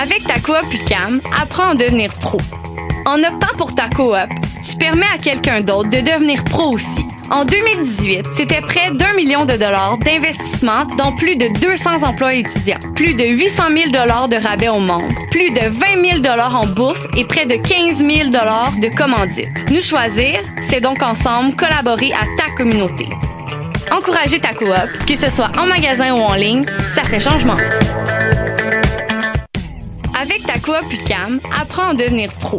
Avec ta coop UCAM, apprends à devenir pro. En optant pour ta coop, tu permets à quelqu'un d'autre de devenir pro aussi. En 2018, c'était près d'un million de dollars d'investissement dans plus de 200 emplois étudiants, plus de 800 000 dollars de rabais aux membres, plus de 20 000 dollars en bourse et près de 15 000 dollars de commandites. Nous choisir, c'est donc ensemble collaborer à ta communauté. Encourager ta coop, que ce soit en magasin ou en ligne, ça fait changement. Avec ta coop UCAM, apprends à devenir pro.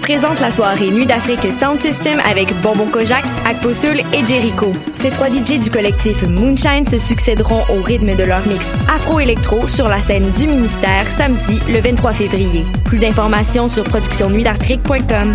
Présente la soirée Nuit d'Afrique Sound System avec Bonbon Kojak, Akposul et Jericho. Ces trois DJ du collectif Moonshine se succéderont au rythme de leur mix afro-électro sur la scène du ministère samedi le 23 février. Plus d'informations sur productionnuitdafrique.com.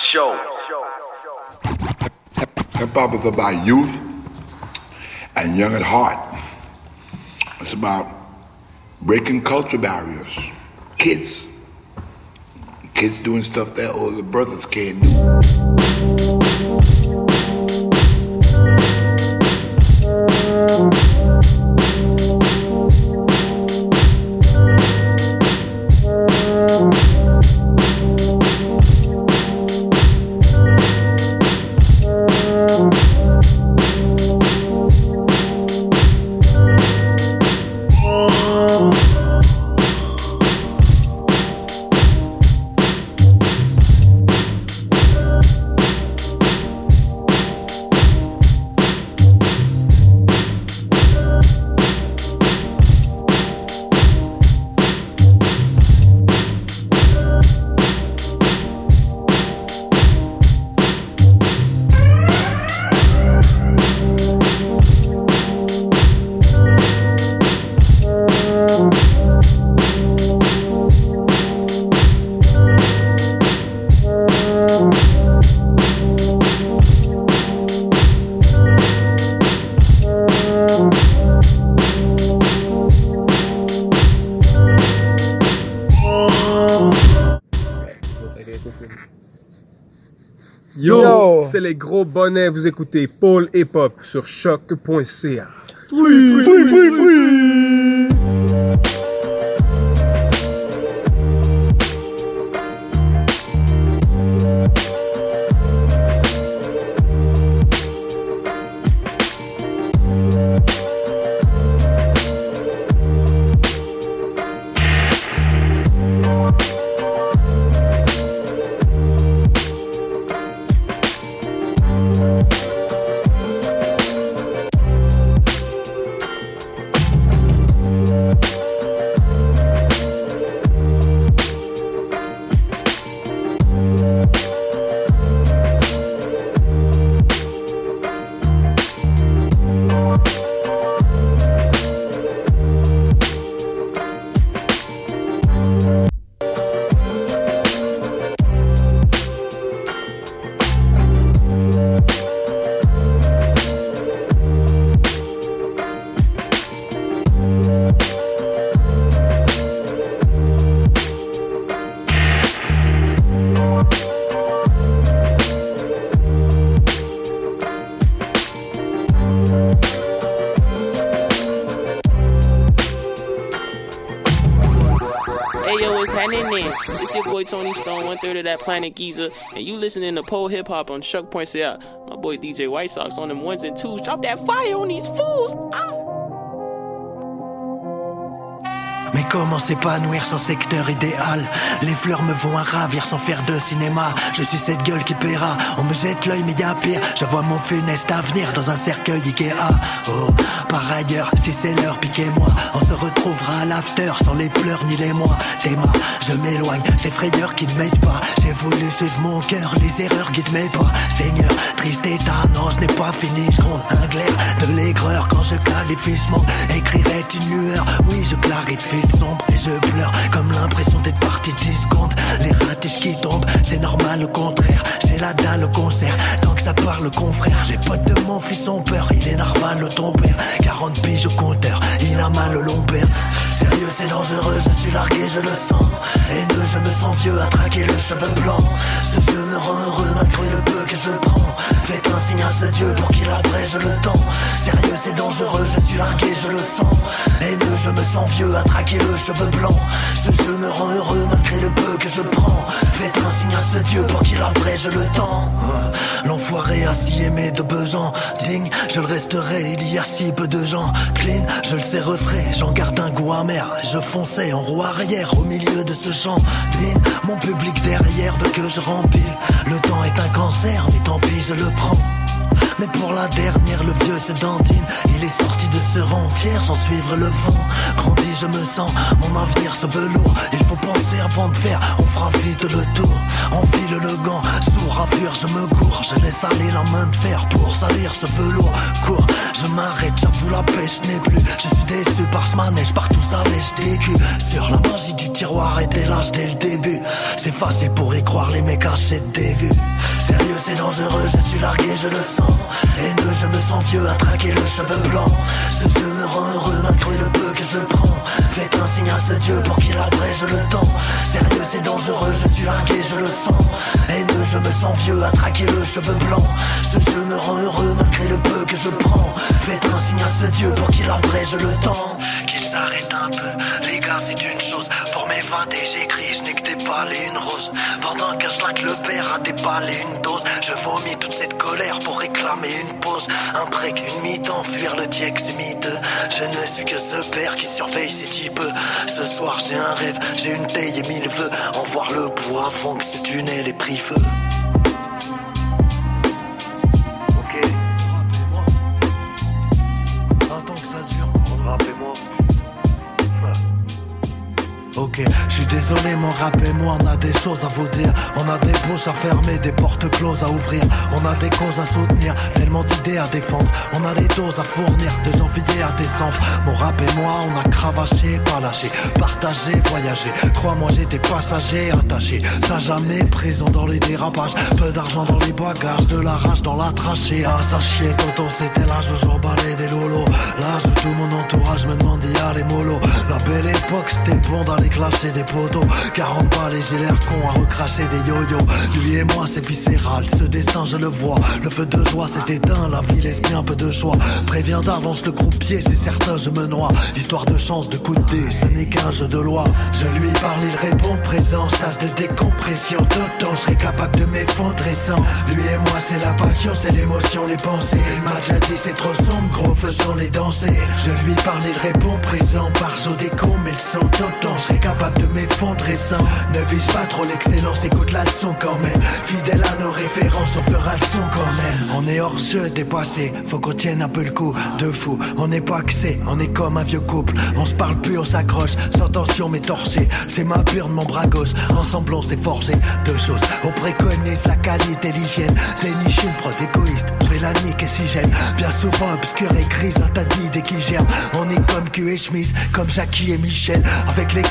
Show. Hip hop is about youth and young at heart. It's about breaking culture barriers. Kids. Kids doing stuff that older brothers can't do. C'est les gros bonnets, vous écoutez Paul Hip Hop sur choc.ca. Free, free. Third of that planet Giza, and you listening to pole hip hop on Shuck Points Out. My boy DJ White Sox on them ones and twos. Drop that fire on these fools. Comment s'épanouir sans secteur idéal? Les fleurs me vont à ravir sans faire de cinéma. Je suis cette gueule qui paiera. On me jette l'œil mais y a pire. Je vois mon funeste avenir dans un cercueil Ikea. Oh, par ailleurs, si c'est l'heure, piquez-moi. On se retrouvera à l'after sans les pleurs ni les mois. Théma, je m'éloigne, ces frayeurs qui ne m'aident pas. J'ai voulu suivre mon cœur, les erreurs guident mes pas. Seigneur, triste état, non je n'ai pas fini. Je gronde un glaire de l'aigreur quand je qualifie ce monde Écrirait une lueur, oui je clarifie et je pleure comme l'impression d'être parti 10 secondes. Les ratiches qui tombent, c'est normal au contraire. J'ai la dalle au concert, tant que ça parle confrère. Les potes de mon fils ont peur, il est normal ton père. 40 piges au compteur, il a mal au long. Sérieux, c'est dangereux, je suis largué, je le sens. Haineux, je me sens vieux à traquer le cheveu blanc. Ce jeu me rend heureux malgré le peu que je prends. Faites un signe à ce Dieu pour qu'il abrège le temps. Sérieux, c'est dangereux, je suis largué, je le sens. Haineux, je me sens vieux à traquer le cheveu blanc. Ce jeu me rend heureux malgré le peu que je prends. Faites un signe à ce Dieu pour qu'il abrège le temps. L'enfoiré a aimé de besoin. Digne, je le resterai, il y a si peu de gens. Clean, je le sais refrais, j'en garde un goût amer. Je fonçais en roue arrière au milieu de ce champ. Clean, mon public derrière veut que je rempile. Le temps est un cancer, mais tant pis, je le prends. Mais pour la dernière, le vieux se dandine. Il est sorti de ce rang, fier sans suivre le vent. Grandi, je me sens, mon avenir se velours. Il faut penser avant de faire, on fera vite le tour. Enfile le gant, sourd à fuir, je me cours. Je laisse aller la main de fer pour salir ce velours. Cours, je m'arrête, j'avoue la pêche n'est plus. Je suis déçu par ce manège, partout ça lèche des culs. Sur la magie du tiroir était l'âge dès le début. C'est facile pour y croire, les mecs achètent des vues. Sérieux, c'est dangereux, je suis largué, je le sens. Haineux, je me sens vieux à traquer le cheveu blanc. Ce jeu me rend heureux malgré le peu que je prends. Faites un signe à ce Dieu pour qu'il abrège le temps. Sérieux, c'est dangereux, je suis largué, je le sens. Haineux, je me sens vieux à traquer le cheveu blanc. Ce jeu me rend heureux malgré le peu que je prends. Faites un signe à ce Dieu pour qu'il abrège le temps. Qu'il s'arrête un peu, les gars, c'est une chose. Pour mes 20 et j'écris, je n'ai que des balais, une rose. Pendant que je laque le père a déballé une dose. Je vomis toute cette colère pour réclamer une pause. Un break, une mi-temps, fuir le c'est miteux. Je ne suis que ce père qui surveille ces types. Ce soir, j'ai un rêve, j'ai une taille et mille vœux. En voir le bout avant que ce tunnel ait pris feu. Attends Je suis désolé mon rap et moi on a des choses à vous dire. On a des bouches à fermer, des portes closes à ouvrir. On a des causes à soutenir, tellement d'idées à défendre. On a des doses à fournir, de janvier à décembre Mon rap et moi on a cravaché, pas lâché. Partagé, voyagé, crois-moi j'étais passager attaché. Ça jamais présent dans les dérapages. Peu d'argent dans les bagages, de la rage dans la trachée. Ah ça chier Toto c'était l'âge où j'emballais des lolos. L'âge où tout mon entourage me demandait les mollo. La belle époque c'était bon d'aller clasher des poteaux 40 balles et j'ai l'air con à recracher des yo-yo. Lui et moi c'est viscéral, ce destin je le vois. Le feu de joie s'est éteint, la vie laisse bien peu de choix. Préviens d'avance le croupier, c'est certain je me noie. Histoire de chance, de coup de dé, ce n'est qu'un jeu de loi. Je lui parle, il répond présent, sas de décompression. Tonton, je serais capable de m'effondrer sans Lui et moi c'est la passion, c'est l'émotion, les pensées. Il m'a déjà c'est trop sombre, gros faisons-les danser Je lui parle, il répond présent Par des cons, mais le tonton, je serais capable de m'effondrer. Sans Ne vise pas trop l'excellence, écoute la leçon quand même. Fidèle à nos références, on fera le son quand même. On est hors jeu, dépassé, faut qu'on tienne un peu le coup. De fou, on n'est pas axé, on est comme un vieux couple. On se parle plus, on s'accroche, sans tension mais torché. C'est ma burne, mon bras gauche, ensemble on s'est forgé Deux choses, on préconise la qualité, l'hygiène. Déniche une prod égoïste, je vais la niquer si j'aime. Bien souvent obscure et grise, un tas d'idées qui germent On est comme Q et Schmiss, comme Jackie et Michel. Avec les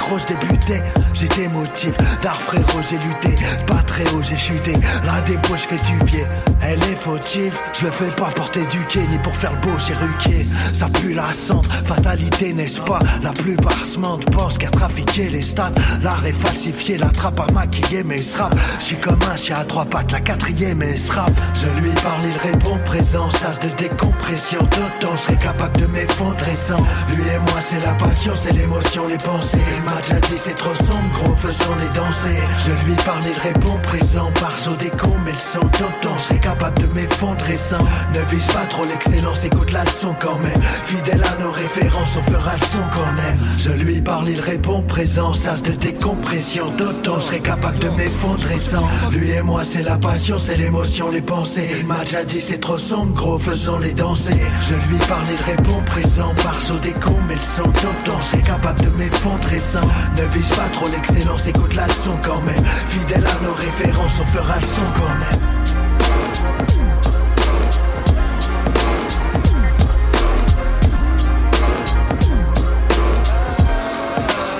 j'étais motif D'art frérot j'ai lutté, pas très haut j'ai chuté La dépôt je fais du pied, Elle est fautive, je le fais pas pour t'éduquer ni pour faire le beau chéruquet. Ça pue la cendre, fatalité n'est-ce pas? La plupart se pensent qu'à trafiquer les stats. L'art est falsifié, la trappe à maquiller mes sraps. Je suis comme un chien à trois pattes, la quatrième est rap. Je lui parle, il répond présent, sas de décompression. Tonton serait capable de m'effondrer sans. Lui et moi, c'est la passion, c'est l'émotion, les pensées. Il dit, c'est trop sombre, gros, faisons-les danser. Je lui parle, il répond présent, par des cons, mais le son tonton serait capable de m'effondrer sans. Ne vise pas trop l'excellence, écoute la leçon quand même. Fidèle à nos références, on fera le son qu'on aime. Je lui parle, il répond présent, sas de décompression. Tonton serait capable de m'effondrer sans. Lui et moi, c'est la passion, c'est l'émotion, les pensées. Il dit, c'est trop sombre, gros, faisons-les danser. Je lui parle, il répond présent, par des cons, mais le son tonton serait capable de m'effondrer sans. Ne vise pas trop l'excellence, écoute la leçon quand même. Fidèle à nos références, on fera le son qu'on aime.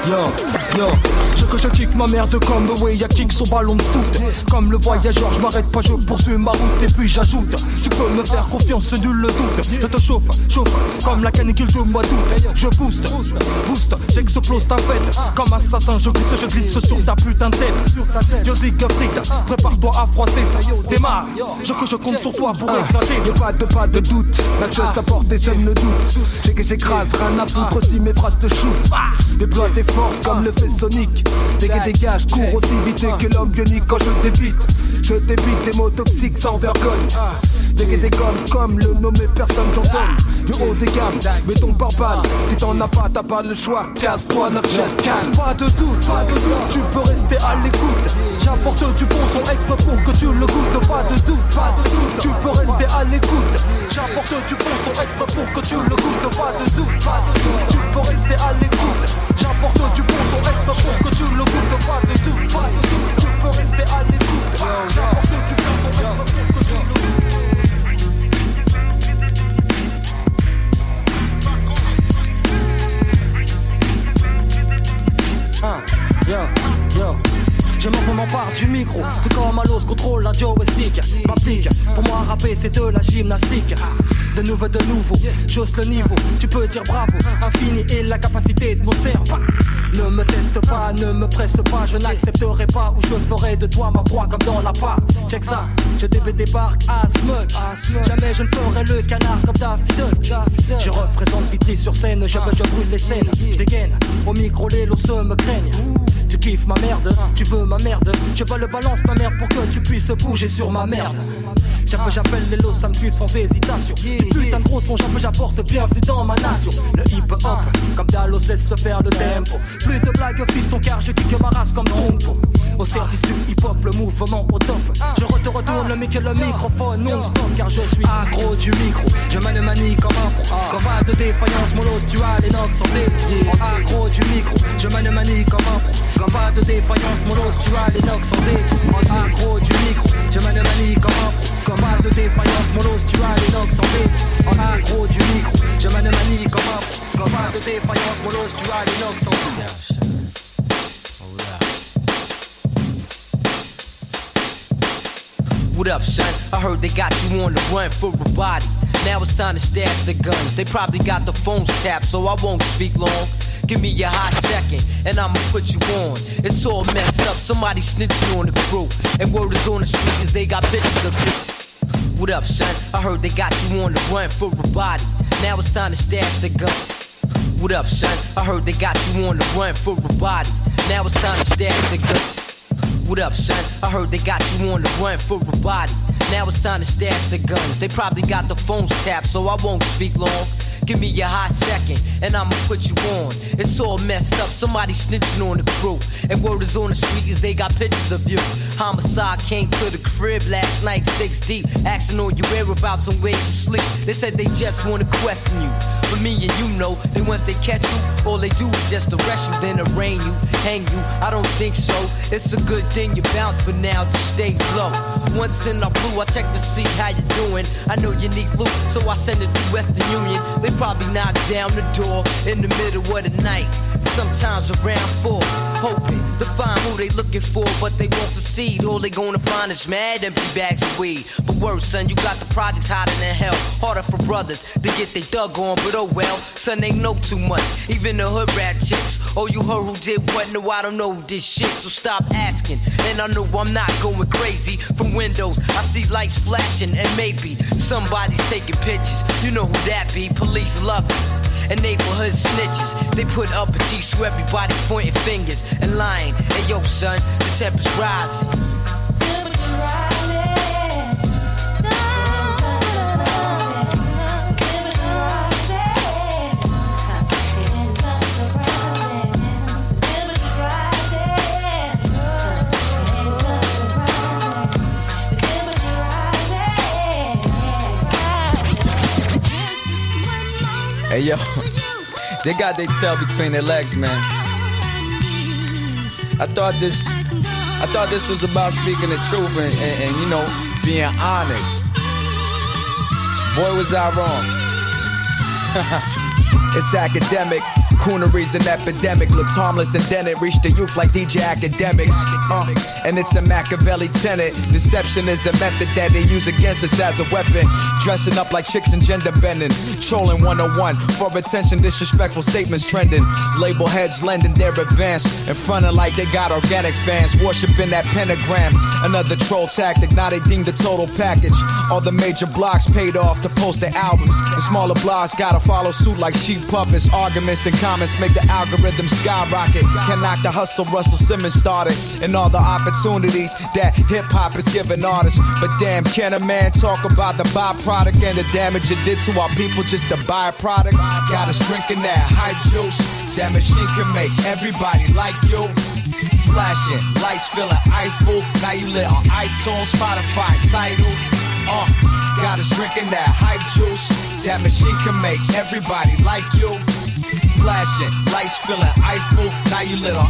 Yo, yo, que je kick ma merde comme the way ya kick son ballon de foot. Comme le voyageur, je m'arrête pas, je poursuis ma route et puis j'ajoute. Tu peux me faire confiance, nul le doute. Je te chauffe, chauffe, comme la canicule du mois d'août. Je booste, booste, j'explose ta fête. Comme assassin, je glisse, je glisse sur ta putain de tête. Yo Siegfried, prépare-toi à froisser ça. Démarre, je que je compte sur toi pour éclater. Y'a pas de pas de doute, la chose à porter sème le doute. J'écrase, rien à foutre si mes phrases te shoot. Déploie tes forces comme le fait Sonic. Dégage, dégage, cours aussi vite que l'homme bionique quand je débite. Je débite des mots toxiques sans vergogne. Dégué des gommes comme le nommé personne j'en. Du haut des gammes, mets ton par balle. Si t'en as pas, t'as pas le choix. Casse-toi, notre chaise calme. Pas de doute, pas de doute, tu peux rester à l'écoute. J'apporte du bon son exprès pour que tu le goûtes. Pas de doute, pas de doute, tu peux rester à l'écoute. J'apporte du bon son exprès pour que tu le goûtes. Pas de doute, pas de doute, tu peux rester à l'écoute. J'apporte du bon son exprès pour que tu le goûtes. Pas de doute, pas de doute, tu peux rester à l'écoute. J'apporte du bon son exprès pour que tu le goûtes. Yo, yo. Je m'en m'empare du micro, tout comme à l'os contrôle la joystick. Ma pique, pour moi rapper c'est de la gymnastique. De nouveau, de nouveau, j'ose le niveau. Tu peux dire bravo, infini et la capacité de mon cerveau. Ne me teste pas, ne me presse pas, je n'accepterai pas ou je ferai de toi ma proie comme dans la part. Check ça, je DB débarque à smug. Jamais je ne ferai le canard comme Daffy Je représente Vitry sur scène, je je brûle les scènes. Je dégaine, au micro les lots se me craignent. Tu kiffes ma merde, tu veux ma merde. Je bats le balance ma merde pour que tu puisses bouger sur ma merde. J'appelle, j'appelle les lots, ça me suivent sans hésitation. Du putain de gros son, j'appelle, j'apporte bienvenue dans ma nation. Le hip hop, comme Dallos laisse se faire le tempo. Plus de blagues, fiston, car je kick ma race comme Tompo. Au service du hip hop, le mouvement au top. Je te retourne le mic et le microphone non-stop, car je suis accro du micro. Je mène manie comme un pro. Combat de défaillance, molos, tu as les notes sont dépliées. Accro du micro, je mène manie comme un pro. Combat de défaillance, molos, tu as sont dépliées. Accro du micro, je mène comme un pro. Combat de défaillance, molos, tu as sont dépliées. Accro du micro, je mène comme un pro. Combat de défaillance, molos, tu as sont. What up, son? I heard they got you on the run for a body. Now it's time to stash the guns. They probably got the phones tapped, so I won't speak long. Give me a hot second, and I'ma put you on. It's all messed up. Somebody snitching on the crew, and word is on the street is they got bitches of you. What up, son? I heard they got you on the run for a body. Now it's time to stash the gun. What up, son? I heard they got you on the run for a body. Now it's time to stash the gun. What up, son? I heard they got you on the run for a body. Now it's time to stash the guns. They probably got the phones tapped, so I won't speak long. Give me a hot second, and I'ma put you on. It's all messed up, somebody snitching on the crew. And word is on the street is they got pictures of you. Homicide came to the crib last night, six deep. Asking on your whereabouts and where you sleep. They said they just wanna question you. But me and you know that once they catch you, all they do is just arrest you, then arraign you, hang you. I don't think so. It's a good thing you bounce for now, just stay low. Once in our blue, I check to see how you doing. I know you need loot, so I send it to Western Union. They Probably knock down the door in the middle of the night. Sometimes around four, hoping to find who they looking for, but they won't succeed. All they gonna find is mad empty bags of weed. But worse, son, you got the projects hotter than hell. Harder for brothers to get they dug on, but oh well, son, they know too much. Even the hood rat chicks. Oh, you heard who did what? No, I don't know this shit, so stop asking. And I know I'm not going crazy. From windows, I see lights flashing, and maybe somebody's taking pictures. You know who that be? Police lovers and neighborhood snitches. They put up a T so everybody pointing fingers and lying. Hey yo, son, the temper's rising. Hey yo, they got their tail between their legs, man. I thought this, I thought this was about speaking the truth and, and, and you know being honest. Boy, was I wrong. it's academic. Coonery's an epidemic, looks harmless, and then it reached the youth like DJ Akademiks. Uh, and it's a Machiavelli tenet. Deception is a method that they use against us as a weapon. Dressing up like chicks and gender bending. Trolling 101 for attention, disrespectful statements trending. Label heads lending their advance. In front of like they got organic fans. Worshipping that pentagram. Another troll tactic, now they deemed the total package. All the major blocks paid off to post their albums. The smaller blocks gotta follow suit like sheep puppets. Arguments and comments make the algorithm skyrocket. Can knock the hustle Russell Simmons started. And all the opportunities that hip hop is giving artists. But damn, can a man talk about the byproduct and the damage it did to our people just to buy a product? Got us drinking that hype juice. That machine can make everybody like you. Flashing, lights feeling Eiffel. Now you lit on iTunes, Spotify, Tidal. Uh, got us drinking that hype juice. That machine can make everybody like you. Flashing, lights feeling Eiffel. Now you lit on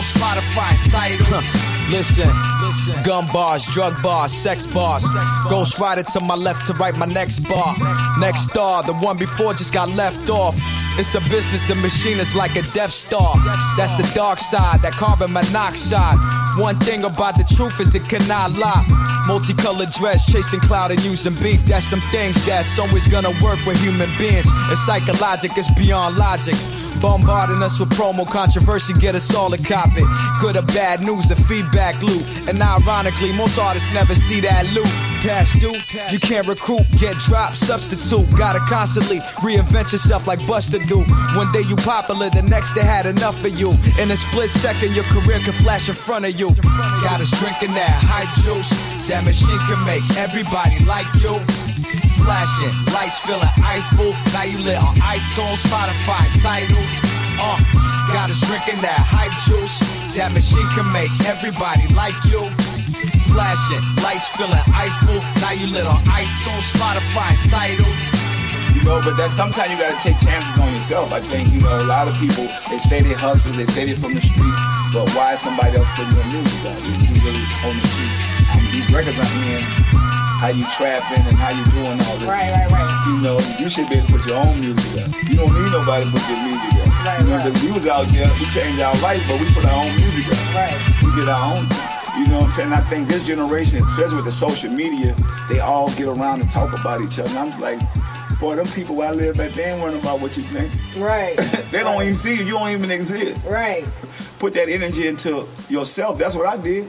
Spotify, Tidal. Listen, Listen, gun bars, drug bars, sex bars. Ghost rider to my left to right, my next bar. Next star, the one before just got left off. It's a business, the machine is like a Death Star. That's the dark side, that carbon monoxide. One thing about the truth is it cannot lie. Multicolored dress, chasing cloud and using beef. That's some things that's always gonna work with human beings. It's psychological, it's beyond logic. Bombarding us with promo controversy, get us all a copy. Good or bad news, a feedback loop. And ironically, most artists never see that loop. Past due, you can't recruit, get dropped, substitute. Gotta constantly reinvent yourself like Buster do. One day you popular, the next they had enough of you. In a split second, your career can flash in front of you. Got us drinking that high juice. That machine can make everybody like you. Flashing, lights feeling Eiffel. Now you lit on iTunes, Spotify, Tidal. Uh, got us drinking that hype juice. That machine can make everybody like you. Flashing, lights feeling Eiffel. Now you lit on iTunes, Spotify, Tidal. You know, but that sometimes you gotta take chances on yourself. I think, you know, a lot of people they say they hustle, they say they from the street, but why is somebody else putting your music out? You, really on the street. These records I'm how you trapping and how you doing all this. Right, right, right. You know, you should be able to put your own music out. You don't need nobody to put your music out. Right, you know, right. the views out there, we change our life, but we put our own music out. Right. We get our own. You know what I'm saying? I think this generation, especially with the social media, they all get around and talk about each other. And I'm like, boy, them people where I live at, they ain't worrying about what you think. Right. they don't even see you. You don't even exist. Right. Put that energy into yourself. That's what I did.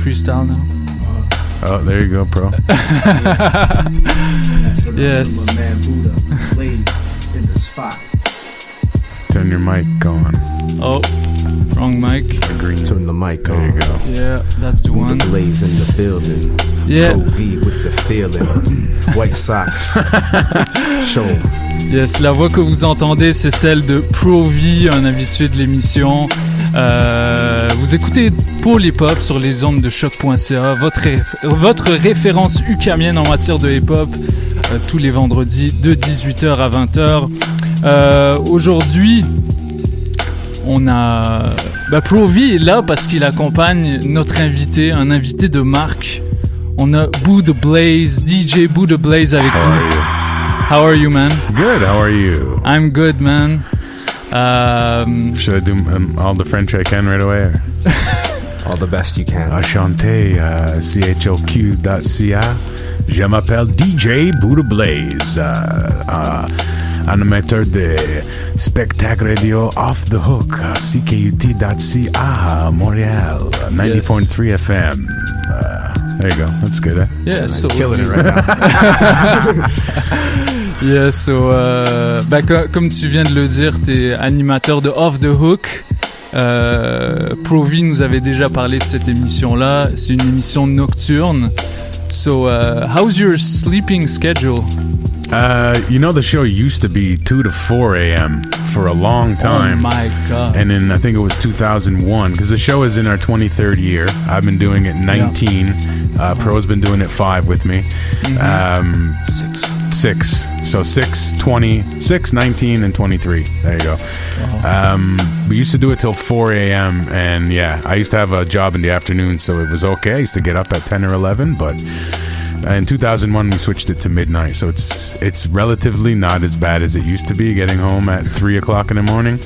Freestyle now? Oh, there you go, pro. yes. in the spot. Turn your mic on. Oh, wrong mic. Green. Turn the mic There on. you go. Yeah, that's the Buddha one. Blaze in the building. Yeah. Pro V with the feeling. White Sox. Show. Yes, la voix que vous entendez, c'est celle de Pro V, un habitué de l'émission. Euh, vous écoutez Paul Hip Hop sur les ondes de choc.ca, votre, votre référence ukamienne en matière de hip hop, euh, tous les vendredis de 18h à 20h. Euh, Aujourd'hui, on a. Bah, Pro V est là parce qu'il accompagne notre invité, un invité de marque. On a Buddha Blaze, DJ Buddha Blaze avec nous. How are you, man? Good. How are you? I'm good, man. Um, Should I do um, all the French I can right away? Or? All the best you can. Enchanté, uh, choq.ca. Je m'appelle DJ Buddha Blaze, uh, uh, animateur de spectacle radio Off the Hook, uh, CKUT.ca, Montréal, uh, 90.3 FM. There you go. That's good. Eh? yeah, so Killing it right now. Yeah, so, euh, bah, co- comme tu viens de le dire, t'es animateur de Off the Hook. Euh, Provi nous avait déjà parlé de cette émission-là. C'est une émission nocturne. So, uh, how's your sleeping schedule? Uh, you know, the show used to be 2 to 4 a.m. for a long time. Oh my god. And then I think it was 2001, because the show is in our 23rd year. I've been doing it 19. Uh, Pro's been doing it five with me. Um, six. Six. So 6, 20, 6, 19, and 23. There you go. Um, we used to do it till 4 a.m. And yeah, I used to have a job in the afternoon, so it was okay. I used to get up at 10 or 11, but in 2001 we switched it to midnight so it's it's relatively not as bad as it used to be getting home at 3 o'clock in the morning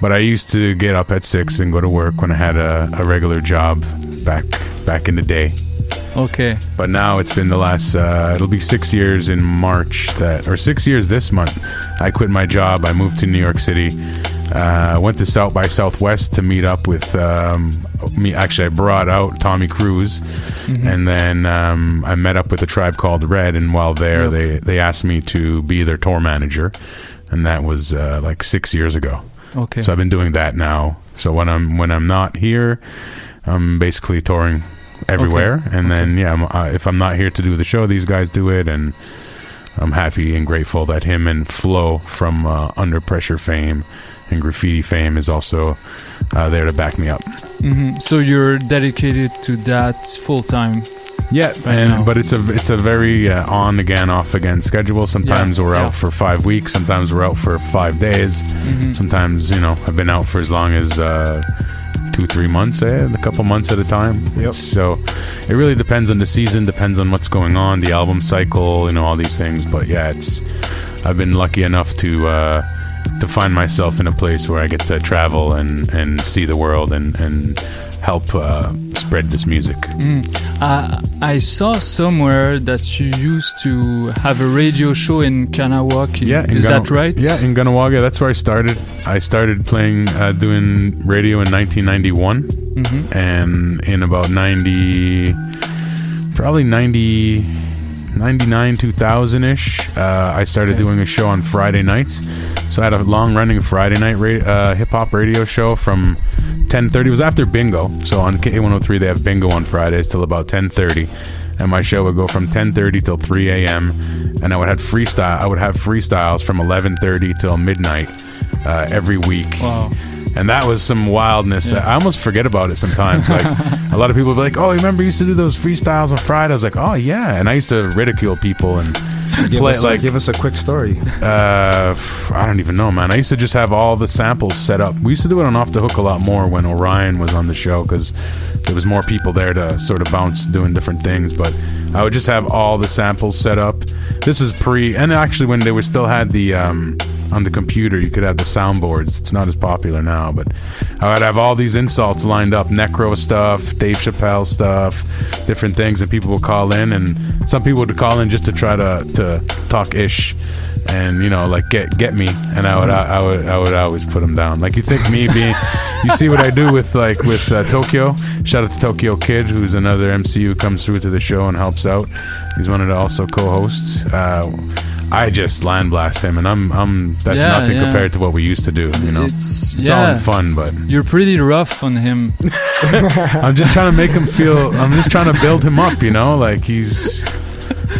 but i used to get up at 6 and go to work when i had a, a regular job back back in the day Okay. but now it's been the last uh, it'll be six years in march that or six years this month i quit my job i moved to new york city uh, went to south by southwest to meet up with um, me actually i brought out tommy Cruise, and then um, i met up with a tribe called red and while there Yep. they, they asked me to be their tour manager and that was uh, like six years ago Okay. so I've been doing that now. So when I'm when I'm not here, I'm basically touring everywhere. And then yeah, I'm, uh, if I'm not here to do the show, these guys do it, and I'm happy and grateful that him and Flo from uh, Under Pressure fame and Graffiti fame is also uh, there to back me up. Mhm. So you're dedicated to that full time. Yeah, Right and but it's a it's a very uh, on again off again schedule. Sometimes Yeah, we're yeah. out for five weeks. Sometimes we're out for five days. Mhm. Sometimes you know I've been out for as long as uh, two three months, eh? a couple months at a time. It's- So it really depends on the season, depends on what's going on, the album cycle, you know all these things. But yeah, it's I've been lucky enough to. Uh, to find myself in a place where I get to travel and, and see the world and, and help uh, spread this music. Mm. Uh, I saw somewhere that you used to have a radio show in Kahnawake. Yeah, in is Gana- that right? Yeah, in Kahnawake. That's where I started. I started playing, uh, doing radio in 1991, Mhm. and in about 90, probably 90, 99, 2000 ish, uh, I started doing a show on Friday nights. So I had a long running Friday night ra- uh, hip hop radio show from 10:30. It was after bingo. So on K103 they have bingo on Fridays till about 10:30 and my show would go from 10:30 till 3 a.m. and I would have freestyle. I would have freestyles from 11:30 till midnight uh, every week. Wow. And that was some wildness. Yeah. I almost forget about it sometimes. Like a lot of people be like, "Oh, you remember you used to do those freestyles on Friday?" I was like, "Oh yeah," and I used to ridicule people and Give play us, like give us a quick story. uh, I don't even know, man. I used to just have all the samples set up. We used to do it on Off the Hook a lot more when Orion was on the show because there was more people there to sort of bounce doing different things. But I would just have all the samples set up. This is pre, and actually when they were still had the um, on the computer, you could have the soundboards. It's not as popular now, but I would have all these insults lined up: Necro stuff, Dave Chappelle stuff, different things that people would call in, and some people would call in just to try to to talk ish and you know, like get get me, and I would I, would I would always put him down. Like you think me being, you see what I do with like with uh, Tokyo. Shout out to Tokyo Kid, who's another mcu who comes through to the show and helps out. He's one of the also co-hosts. Uh, I just land blast him, and I'm I'm that's Yeah, nothing yeah. compared to what we used to do. You know, It's- it's all in fun, but You're pretty rough on him. I'm just trying to make him feel. I'm just trying to build him up. You know, like he's.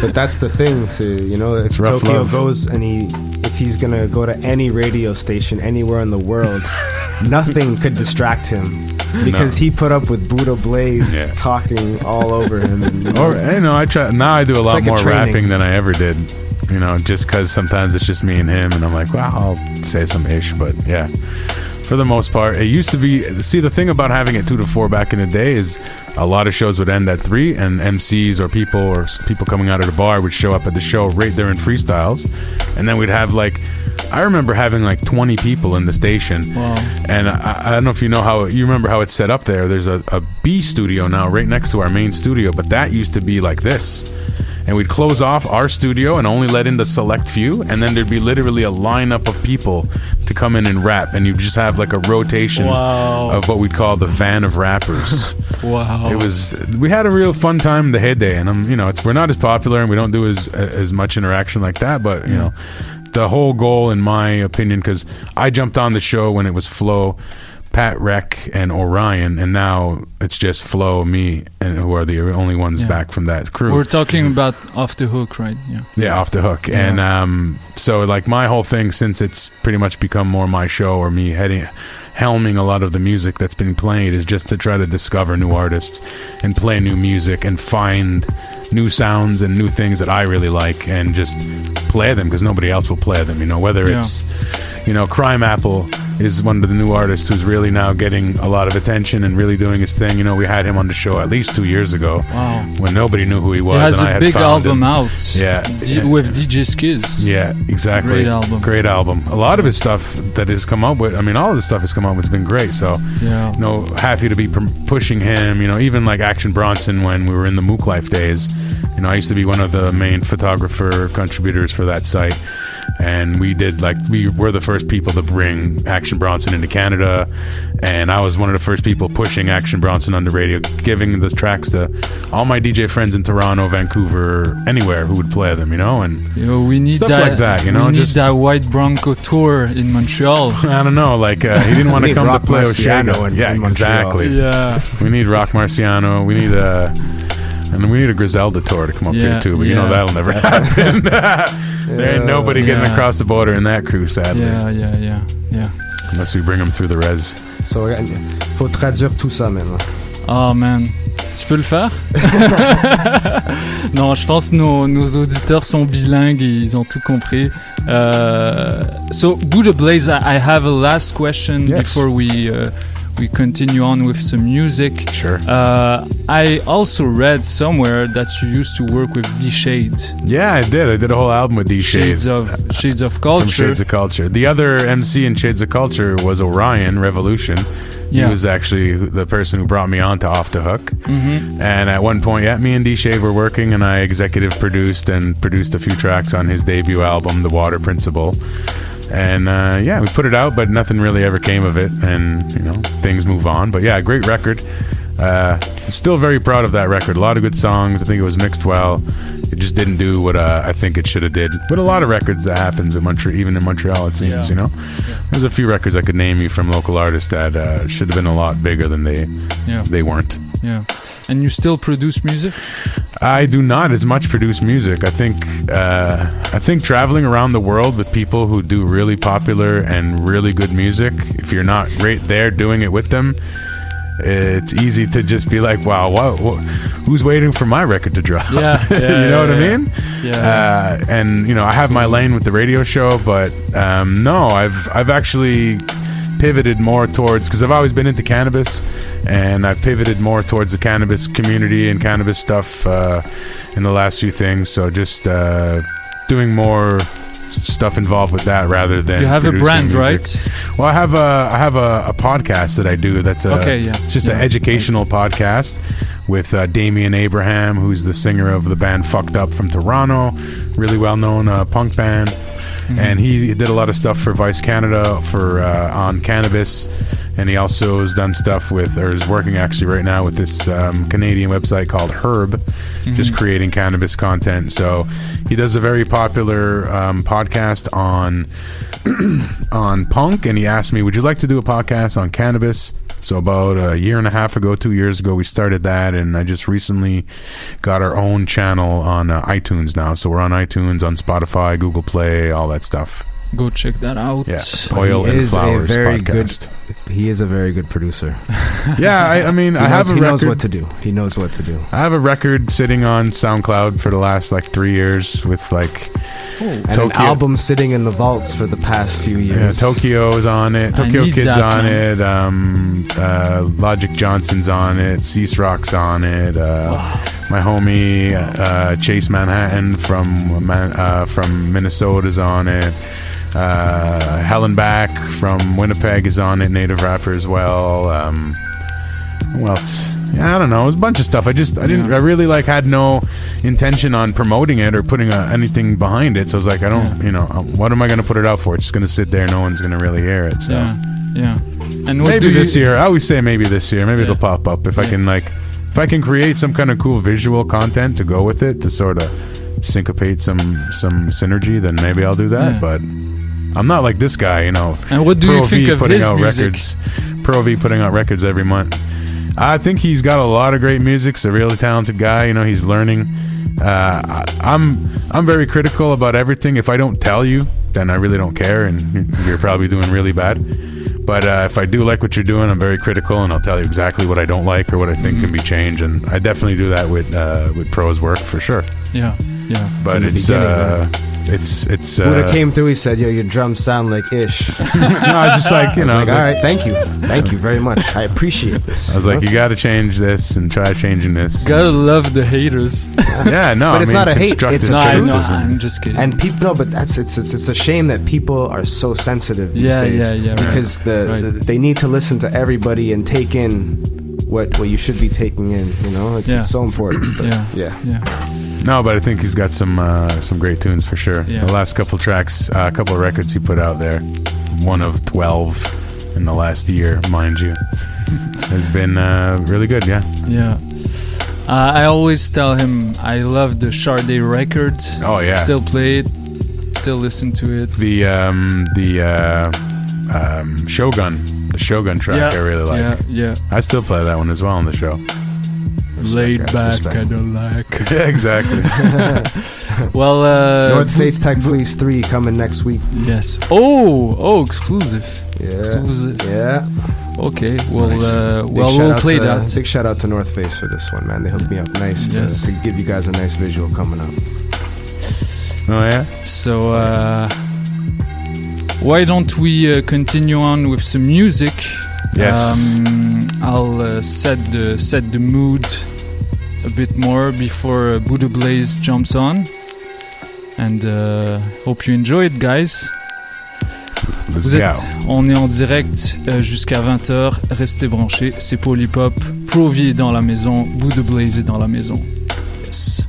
But that's the thing, so, you know, if rough Tokyo love. goes and he, if he's gonna go to any radio station anywhere in the world, nothing could distract him because No. he put up with Buddha Blaze Yeah. talking all over him. And, you know, Or you know, I try now. I do a lot like more training. rapping than I ever did. You know, just because sometimes it's just me and him, and I'm like, well, I'll say some ish, but yeah. For the most part, it used to be. See, the thing about having it two to four back in the day is a lot of shows would end at three, and MCs or people or people coming out of the bar would show up at the show right there in freestyles, and then we'd have like. I remember having like 20 people in the station, Wow. and I, I don't know if you know how you remember how it's set up there. There's a, a B studio now right next to our main studio, but that used to be like this. And we'd close off our studio and only let in the select few, and then there'd be literally a lineup of people to come in and rap, and you'd just have like a rotation Wow. of what we'd call the van of rappers. Wow. It was we had a real fun time the heyday, and I'm you know it's we're not as popular and we don't do as as much interaction like that, but you know the whole goal, in my opinion, because I jumped on the show when it was Flo, Pat Reck, and Orion, and now it's just Flo, me, and who are the only ones Yeah. back from that crew. We're talking about off the hook, right? Yeah. Yeah, off the hook. Yeah. And um, so, like, my whole thing, since it's pretty much become more my show or me heading, helming a lot of the music that's been played, is just to try to discover new artists and play new music and find new sounds and new things that I really like and just play them because nobody else will play them. You know, whether Yeah. it's, you know, Crimeapple is one of the new artists who's really now getting a lot of attention and really doing his thing. You know, we had him on the show at least two years ago Wow. when nobody knew who he was. He has and I a had big album him. out. Yeah, D- yeah. With DJ Skizz. Yeah, exactly. Great album. Great album. A lot of his stuff that has come up with, I mean, all of the stuff has come up with has been great. So, Yeah. you know, happy to be pushing him. You know, even like Action Bronson when we were in the Mook Life days. You know, I used to be one of the main photographer contributors for that site. And we did like, we were the first people to bring Action Bronson into Canada. And I was one of the first people pushing Action Bronson on the radio, giving the tracks to all my DJ friends in Toronto, Vancouver, anywhere who would play them, you know? And Yo, we need Stuff that, like that, you know, We need just- that White Bronco tour in Montreal. I don't know. Like uh, he didn't want to come Rock to play Marciano Oshiaga. in- Yeah, in Montreal. exactly. Yeah. We need Roc Marciano. We need a. And we need a Griselda tour to come up Yeah, here too, but you know that'll never happen. there ain't nobody getting Yeah. across the border in that crew, sadly, Yeah, yeah, yeah, yeah. unless we bring them through the res. So, faut traduire tout ça maintenant. Oh man, tu peux le faire? non, je pense que nos, nos auditeurs sont bilingues et ils ont tout compris. Uh, so, Buddha Blaze, I I have a last question Yes. before we uh, we continue on with some music. Sure. Uh, I also read somewhere that you used to work with D Shades. Yeah, I did. I did a whole album with D Shades shades. of Shades of From Culture. Shades of Culture. The other MC in Shades of Culture was Orion Revolution. Yeah. He was actually the person who brought me on to Off the Hook. Mhm. And at one point, yeah, me and D Shade were working, and I executive produced and produced a few tracks on his debut album, The Water Principle. And uh, yeah, we put it out, but nothing really ever came of it, and you know things move on. But yeah, great record. Uh, still very proud of that record. A lot of good songs. I think it was mixed well. It just didn't do what uh, I think it should have did. But a lot of records that happens in Montreal, even in Montreal, it seems. Yeah. You know, there's a few records I could name you from local artists that uh, should have been a lot bigger than they Yeah. they weren't. Yeah. And you still produce music? I do not as much produce music. I think uh, I think traveling around the world with people who do really popular and really good music, if you're not right there doing it with them, it's easy to just be like, "Wow, what, what, who's waiting for my record to drop?" Yeah, yeah, you know what yeah, I mean? Yeah. Uh, and you know, I have my lane with the radio show, but um, no, I've I've actually pivoted more towards because I've always been into cannabis, and I've pivoted more towards the cannabis community and cannabis stuff uh, in the last few things. So just uh, doing more stuff involved with that rather than You have a brand, music. right? Well, I have a I have a, a podcast that I do. That's a Okay, yeah. it's just an Yeah. educational podcast with uh, Damian Abraham, who's the singer of the band Fucked Up from Toronto, really well known uh, punk band. And he did a lot of stuff for Vice Canada for uh, on cannabis, and he also has done stuff with or is working actually right now with this um, Canadian website called Herb, just Mhm. creating cannabis content. So he does a very popular um, podcast on on punk, and he asked me, "Would you like to do a podcast on cannabis?" So about a year and a half ago, two years ago, we started that, and I just recently got our own channel on uh, iTunes now. So we're on iTunes, on Spotify, Google Play, all that stuff. Go check that out. Yeah, Oil he and is Flowers a very podcast. good. He is a very good producer. Yeah, I, I mean, He I have knows- a he record. knows what to do. He knows what to do. I have a record sitting on SoundCloud for the last like three years with like And an album sitting in the vaults for the past few years. Yeah. Tokyo's on it. Tokyo Kid's on man. it. Um, uh, Logic Johnson's on it. Cease Rock's on it. Uh, my homie uh, Chase Manhattan from uh, from Minnesota's on it. Uh, Hellnback from Winnipeg is on it. Native rapper as well. Um, else? Yeah, I don't know. It was a bunch of stuff. I just, I didn't, I really like had no intention on promoting it or putting uh, anything behind it. So I was like, I don't, you know, uh, what am I going to put it out for? It's just going to sit there. No one's going to really hear it. So Yeah, yeah. And what maybe this you, year. I always say maybe this year. Maybe it'll pop up if I can like, if I can create some kind of cool visual content to go with it to sort of syncopate some some synergy. Then maybe I'll do that. Yeah. But I'm not like this guy, you know. And what do you think V of putting his out music? records? Pro V putting out records every month. I think he's got a lot of great music. He's a really talented guy. You know, he's learning. Uh, I, I'm I'm very critical about everything. If I don't tell you, then I really don't care, and you're probably doing really bad. But uh, if I do like what you're doing, I'm very critical, and I'll tell you exactly what I don't like or what I think Mm-hmm. can be changed. And I definitely do that with uh, with Pro's work for sure. Yeah, yeah. But In it's beginning, uh, it's it's. Buddha Uh, came through. He said, "Yo, your drums sound like ish." no, I just like you I was know. I was all like- right, thank you, thank you very much. I appreciate this. I was like, you got to change this and try changing this. Gotta love the haters. Yeah, no, but I it's mean, not a hate. constructive It's a No, I know, criticism. I'm just kidding. And people, no, but that's it's, it's it's a shame that people are so sensitive these Yeah, days yeah, yeah, right. because the, Right. the they need to listen to everybody and take in what what you should be taking in. You know, it's, Yeah. it's so important. But Yeah. yeah, yeah. No, but I think he's got some uh, some great tunes for sure. Yeah. The last couple tracks, uh, a couple of records he put out there, one of twelve in the last year, mind you, has been uh, really good. Yeah. Yeah. Uh, I always tell him I love the Sade record. Oh, yeah. Still play it. Still listen to it. The um, the uh, um, Shogun, the Shogun track, Yeah, I really like. yeah, yeah. I still play that one as well on the show. Laid guys, back, respect. I don't like. Yeah, exactly. well, uh, North Face Tech Fleece three coming next week. Yes. Oh, oh, exclusive. Yeah, Exclusive. yeah. Okay. Well, Nice. uh, Big well, shout we'll out play to- that. Big shout out to North Face for this one, man. They hooked me up nice to, Yes. to give you guys a nice visual coming up. Oh yeah. So, uh, why don't we uh, continue on with some music? Yes. Um, I'll uh, set the set the mood a bit more before uh, Buddha Blaze jumps on, and uh, hope you enjoy it, guys. Vous êtes, on est en direct euh, jusqu'à 20h. Restez branchés. C'est Polypop. Provi est dans la maison. Buddha Blaze est dans la maison. Yes.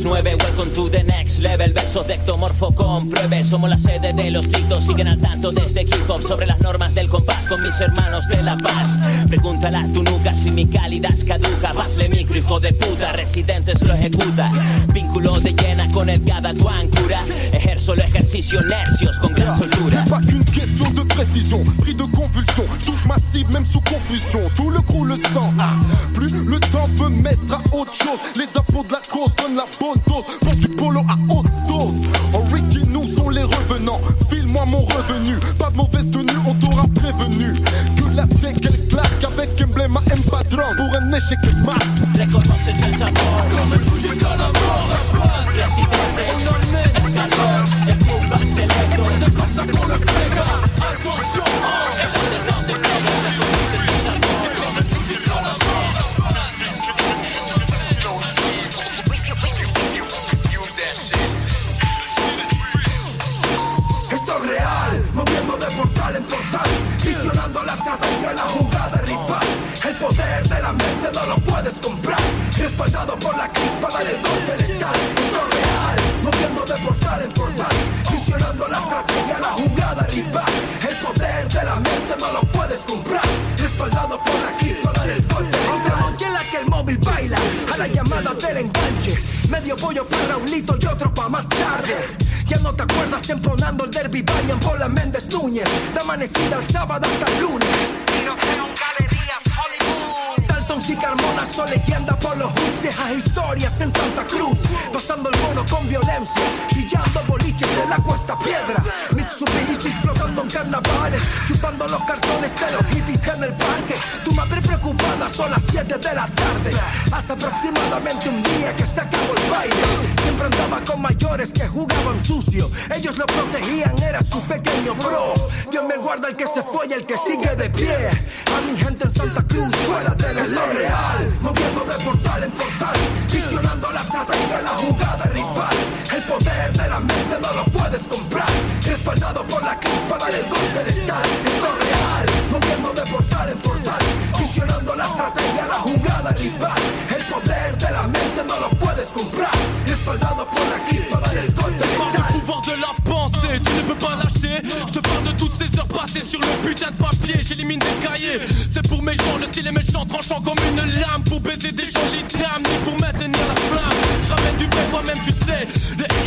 16-9 Welcome to the next level. Verso dectomorfo compruebe. Somos la sede de los gritos Siguen al tanto desde hip hop Sobre las normas del compás Con mis hermanos de La Paz. Pregúntale a tu nuca Si mi calidad es caduca Pasle micro hijo de puta Residentes lo ejecuta Vínculo de llena con el Gadaguan cura Ejerzo el ejercicio nercios con gran soltura Pas qu'une question de précision, pris de convulsion, touche ma cible même sous confusion. Tout le crew le sent. Ah, plus le temps peut mettre à autre chose. Les apôts de la cause donnent la bonne dose. Mange du polo à haute dose. Originaux sont les revenants. File-moi mon revenu. Pas de mauvaise tenue, on t'aura prévenu. Que la tech qu'avec emblème à M patron pour un échec mat. Reconoces el sabor, como el tuyo está la mort. Presidente, on en est, calor, el combat c'est l'heure, c'est comme ça qu'on le fait, attention. Comprar, respaldado por la clipa del golpe letal. Esto es real, moviendo de portal en portal, visionando la estrategia, la jugada rival. El poder de la mente no lo puedes comprar, respaldado por la clipa del golpe letal. en la que el móvil baila a la llamada del enganche. Medio pollo para Raulito y otro pa' más tarde. Ya no te acuerdas empronando el derby varian por la Méndez Núñez. De amanecida el sábado hasta el lunes. Galerías Hollywood. Dalton y Carmona son leyenda por los hoods. Viejas historias en Santa Cruz. Pasando el mono con violencia. Pillando boliches de la cuesta piedra. Mitsubishi explotando en carnavales. Chupando los cartones de los hippies en el parque. Tu madre preocupada son las 7 de la tarde. Hace aproximadamente un día que se acabó el baile. Siempre andaba con mayores que jugaban sucio. Ellos lo protegían, era su pequeño bro. Dios me guarda el que se fue y el que sigue de pie. A mi gente en Santa Cruz, fuera de la ley. real, moviendo de portal en portal. Visionando la estrategia, la jugada rival. El poder de la mente no lo puedes comprar. Respaldado por la clipa del golpe letal. Esto es real, moviendo de portal en le pouvoir de la pensée, tu ne peux pas l'acheter. Je te parle de toutes ces heures passées sur le putain de papier. J'élimine des cahiers. C'est pour mes gens, le style est méchant, tranchant comme une lame. Pour baiser des jolies dames, ni pour maintenir la flamme. Je ramène du vrai, moi-même, tu sais.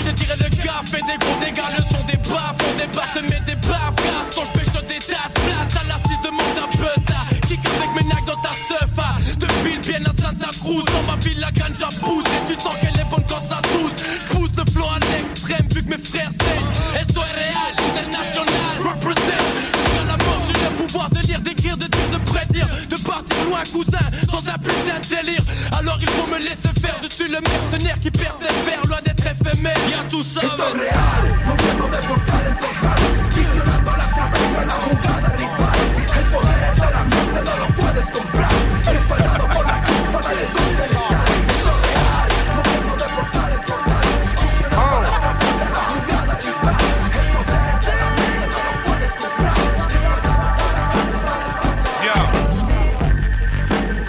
Le tiré de gaffe et des gros dégâts. Le son des baffes, on débarque, mais des baffes. Garçon, je tasses. Place à l'artiste, demande un peu ça. Kick avec mes nags dans ta sefa. Depuis le bien à Santa Cruz, dans ma ville, la ganja pousse. Et tu sens qu'elle est bonne quand ça tousse. Je pousse le flow à l'extrême, vu que mes frères saignent. Esto est réel, international. Represent. Jusqu'à la mort, j'ai le pouvoir de lire, d'écrire, de dire, de prédire. De partir loin, cousin, dans un putain de délire. Alors il faut me laisser faire, je suis le mercenaire qui persévère, loin d'être éphémère. Y'a tout ça, Esto es real,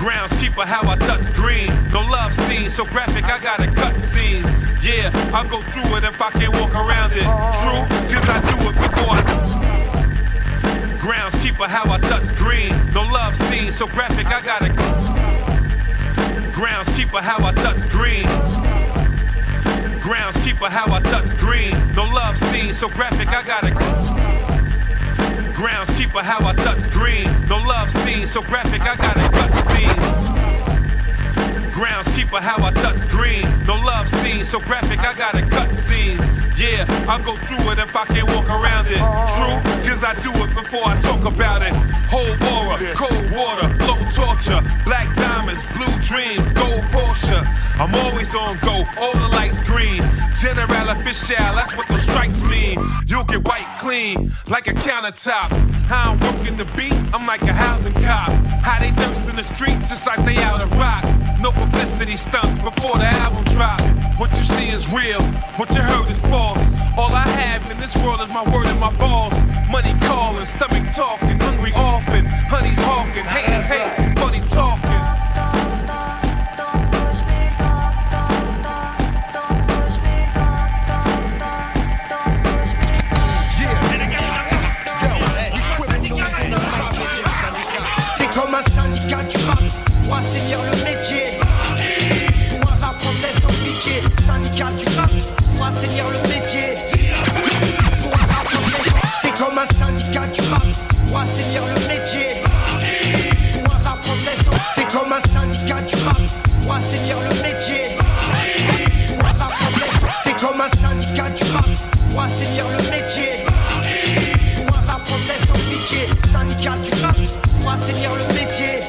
Groundskeeper, how I touch green. No love scene, so graphic, I gotta cut scenes. Yeah, Yeah, I'll go through it if I can't walk around it. True, cause I do it before I Groundskeeper, how I touch green. No love scene, so graphic, I gotta. Groundskeeper, how I touch green. Groundskeeper, how I touch green. No love scene, so graphic, I gotta. Go. Groundskeeper, how I touch green. No love scene, so graphic, I gotta cut the scene. Groundskeeper, how I touch green. No love scene, so graphic, I gotta cut scenes. Yeah, I'll go through it if I can't walk around it. True, cause I do it before I talk about it. Whole aura, cold water, low torture, black diamonds, blue dreams, gold Porsche. I'm always on go, all the lights green. General official, that's what those strikes mean. You'll get white clean, like a countertop. How I'm working the beat, I'm like a housing cop. How they thirst in the streets, it's like they out of rock. No publicity stunts before the album drop. What you see is real, what you heard is false. All I have in this world is my word and my balls. Money calling, stomach talking, hungry often. Honey's hawking, haters hate, comme un syndicat du rap pour assainir le métier. Pour un rap français C'est comme un syndicat du rap pour assainir le métier. Un C'est comme un syndicat du rap pour assainir le métier. Pour un rap français sans pitié. Syndicat du rap pour assainir le métier.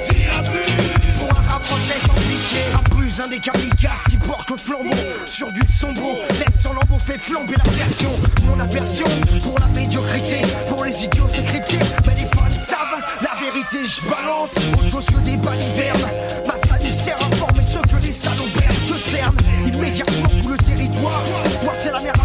Pour un rap français sans pitié. Un des kamikazes qui porte le flambeau sur du sombre. Laisse son lambeau fait flamber la version. Mon aversion pour la médiocrité. Pour les idiots c'est crypté. Mais les fans savent la vérité. Je balance autre chose que des balivernes. Ma salut sert à former ceux que les salauds perdent. Je cerne immédiatement tout le territoire. Toi c'est la mer à boire. Pas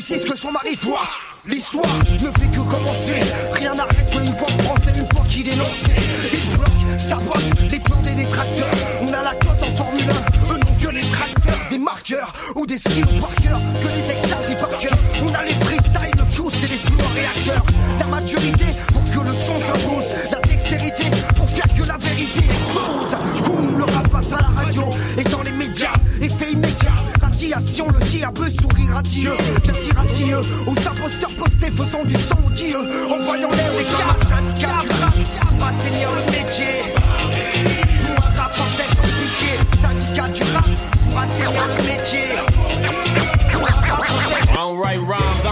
que son mari foire. L'histoire ne fait que commencer. Rien n'arrête le hip-hop français une fois qu'il est lancé. Il bloque, sabote les plans des détracteurs. On a la cote en Formule 1. Eux n'ont que les tracteurs, des marqueurs ou des stylos par. Que des textes par cœur. On a les freestyles, le coup, c'est les flots réacteurs. La maturité pour que le son s'impose. La dextérité pour faire que la vérité explose. Boum, le rap passe à la radio diable sourire radieux. Bien adieu aux imposteurs postés faisant du sang dieu. En voyant l'air, c'est comme un syndicat du rap. pour assainir le métier. Pour un rap sans pitié. Syndicat du rap pour assainir le métier.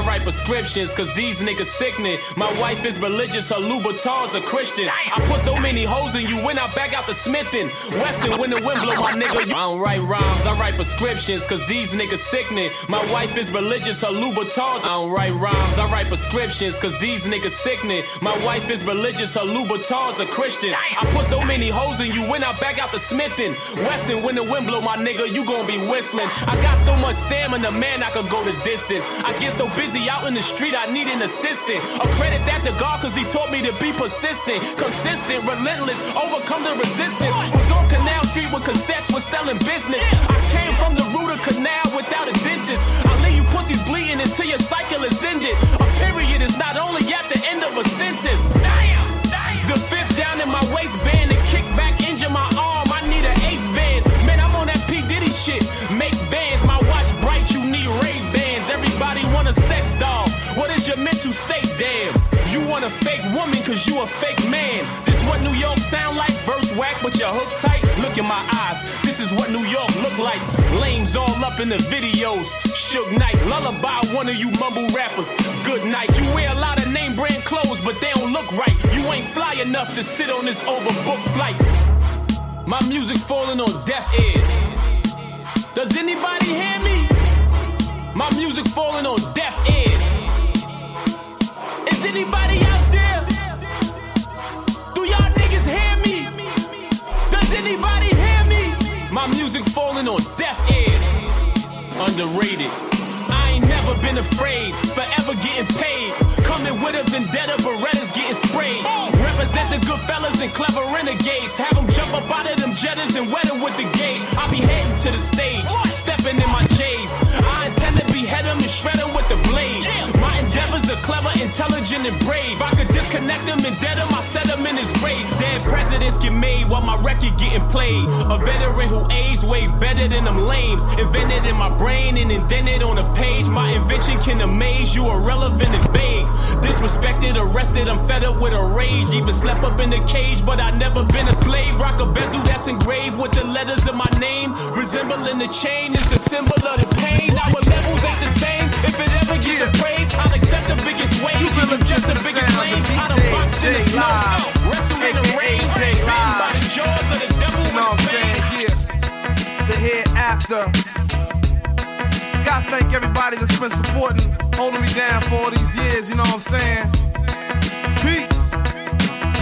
Write prescriptions, cause these niggas sickening. My wife is religious, her Louboutins a Christian. I put so many hoes in you when I back out the smithing. Wesson, when the wind blow, my nigga. I don't write rhymes, I write prescriptions, cause these niggas sickening. My wife is religious, her Louboutins. I don't write rhymes, I write prescriptions, cause these niggas sickening. My wife is religious, her Louboutins a Christian. I put so many hoes in you when I back out the smithing. Wesson, when the wind blow, my nigga, you gon' be whistling. I got so much stamina, man, I could go the distance. I get so busy out in the street, I need an assistant. A credit that to God, cause he taught me to be persistent, consistent, relentless, overcome the resistance. Was on Canal Street with cassettes, was selling business. I came from the root of canal without a dentist. I leave you pussies bleeding until your cycle is ended. A period is not only at the end of a sentence. Damn, The fifth down in my waistband cause you a fake man. This what New York sound like? Verse whack, but your hook tight. Look in my eyes. This is what New York look like. Lames all up in the videos. Shook night, lullaby one of you mumble rappers. Good night. You wear a lot of name brand clothes, but they don't look right. You ain't fly enough to sit on this overbooked flight. My music falling on deaf ears. Does anybody hear me? My music falling on deaf ears. Is anybody out there? Niggas hear me? Does anybody hear me? My music falling on deaf ears. Underrated. I ain't never been afraid, forever getting paid. Coming with a vendetta, Berettas getting sprayed. Represent the good fellas and clever renegades. Have them jump up out of them jetters and wet with the gauge. I be heading to the stage, stepping in my behead him and shred him with the blade. My endeavors are clever, intelligent, and brave. I could disconnect him and dead him, I set him in his grave. Dead presidents get made while my record getting played. A veteran who aged way better than them lames. Invented in my brain and indented on a page. My invention can amaze you, irrelevant and vague. Disrespected, arrested, I'm fed up with a rage. Even slept up in a cage, but I never been a slave. Rock a bezel that's engraved with the letters of my name. Resembling the chain, it's a symbol of the pain. I was if it ever gets a praise, I'll accept the biggest wage. Even just the biggest lane. Out of box in the snow. Wrestle in the rain. Bitten by the jaws of the devil You know what I'm with saying? Yeah. The hereafter. Gotta thank everybody that's been supporting, holding me down for all these years, you know what I'm saying? Peace.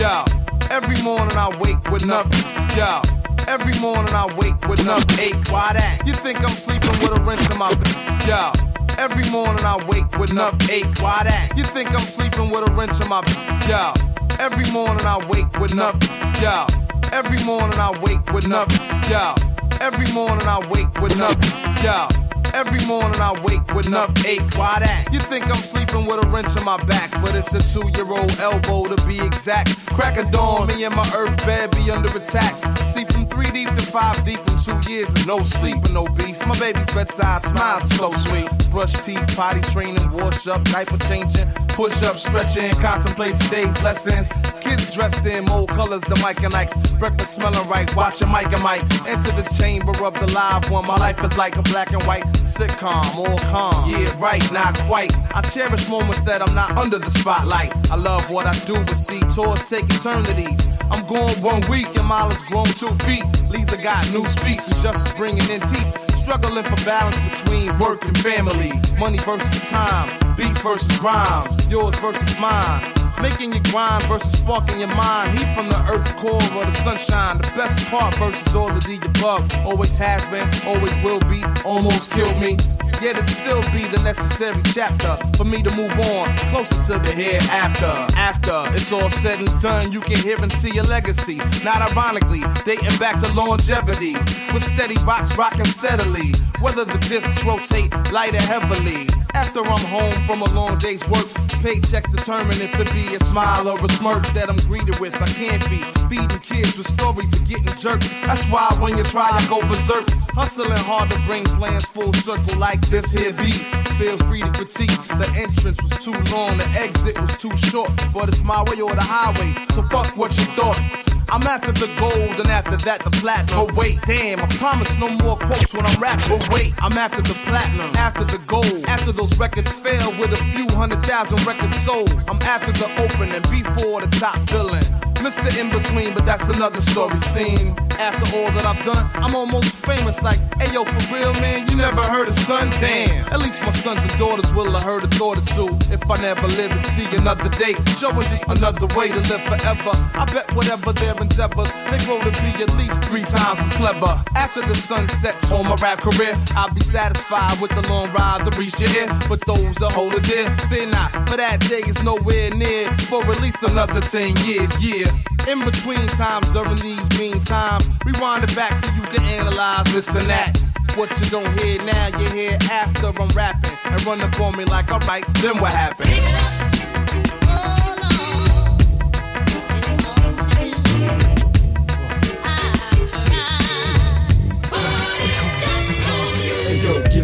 Yo, every morning I wake with nothing. Yo, every morning I wake with nothing aches. Why that? You think I'm sleeping with a wrench in my b- Yo, every morning I wake with nothing aches. Why that? You think I'm sleeping with a wrench in my Yo, every morning I wake with nothing. Yo, every morning I wake with nothing. Yo, every morning I wake with nothing. Yo. Every morning I wake with enough ache. Why that? You think I'm sleeping with a wrench in my back, but it's a two-year-old elbow to be exact. Crack of dawn, me and my earth bed be under attack. See from three deep to five deep in two years no sleep and no beef. My baby's bedside smiles so sweet. Brush teeth, potty training, wash up, diaper changing, push up, stretching, contemplate today's lessons. Kids dressed in mold colors, the Mike and Ike's. Breakfast smelling right, watching Mike and Mike. Enter the chamber of the live one. My life is like a black and white sitcom, all calm. Yeah, right, not quite. I cherish moments that I'm not under the spotlight. I love what I do, but see tours take eternities. I'm going one week and Miles grown two feet. Lisa got new speaks and just bringing in teeth. Struggling for balance between work and family. Money versus time, beats versus rhymes, yours versus mine. Making you grind versus sparking your mind. Heat from the earth's core or the sunshine. The best part versus all of the above. Always has been, always will be, almost killed me. Yet it still be the necessary chapter for me to move on closer to the hereafter. After it's all said and done, you can hear and see a legacy. Not ironically, dating back to longevity. With steady rocks rocking steadily. Whether the discs rotate light or heavily. After I'm home from a long day's work, paychecks determine if it be a smile or a smirk that I'm greeted with. I can't be feeding kids with stories of getting jerked. That's why when you try, I go berserk. Hustling hard to bring plans full circle like this here beat. Feel free to critique. The entrance was too long, the exit was too short. But it's my way or the highway, so fuck what you thought. I'm after the gold and after that the platinum. But wait, damn, I promise no more quotes when I'm rapping. But wait, I'm after the platinum, after the gold. After those records fail with a few hundred thousand records sold. I'm after the opening before the top billing. Mr. In Between, but that's another story scene. After all that I've done, I'm almost famous. Like, hey yo, for real, man, you never heard of Sun? Damn. At least my sons and daughters will have heard a thought or two. If I never live to see another day, showing just another way to live forever. I bet whatever endeavors, they grow to be at least three times as clever. After the sun sets on my rap career, I'll be satisfied with the long ride to reach your ear. But those that hold it dear, fear not, for that day is nowhere near. For at least another 10 years, yeah. In between times, during these mean times, rewind it back so you can analyze this and that. What you don't hear now, you hear after I'm rapping. And run up on me like, alright, then what happened?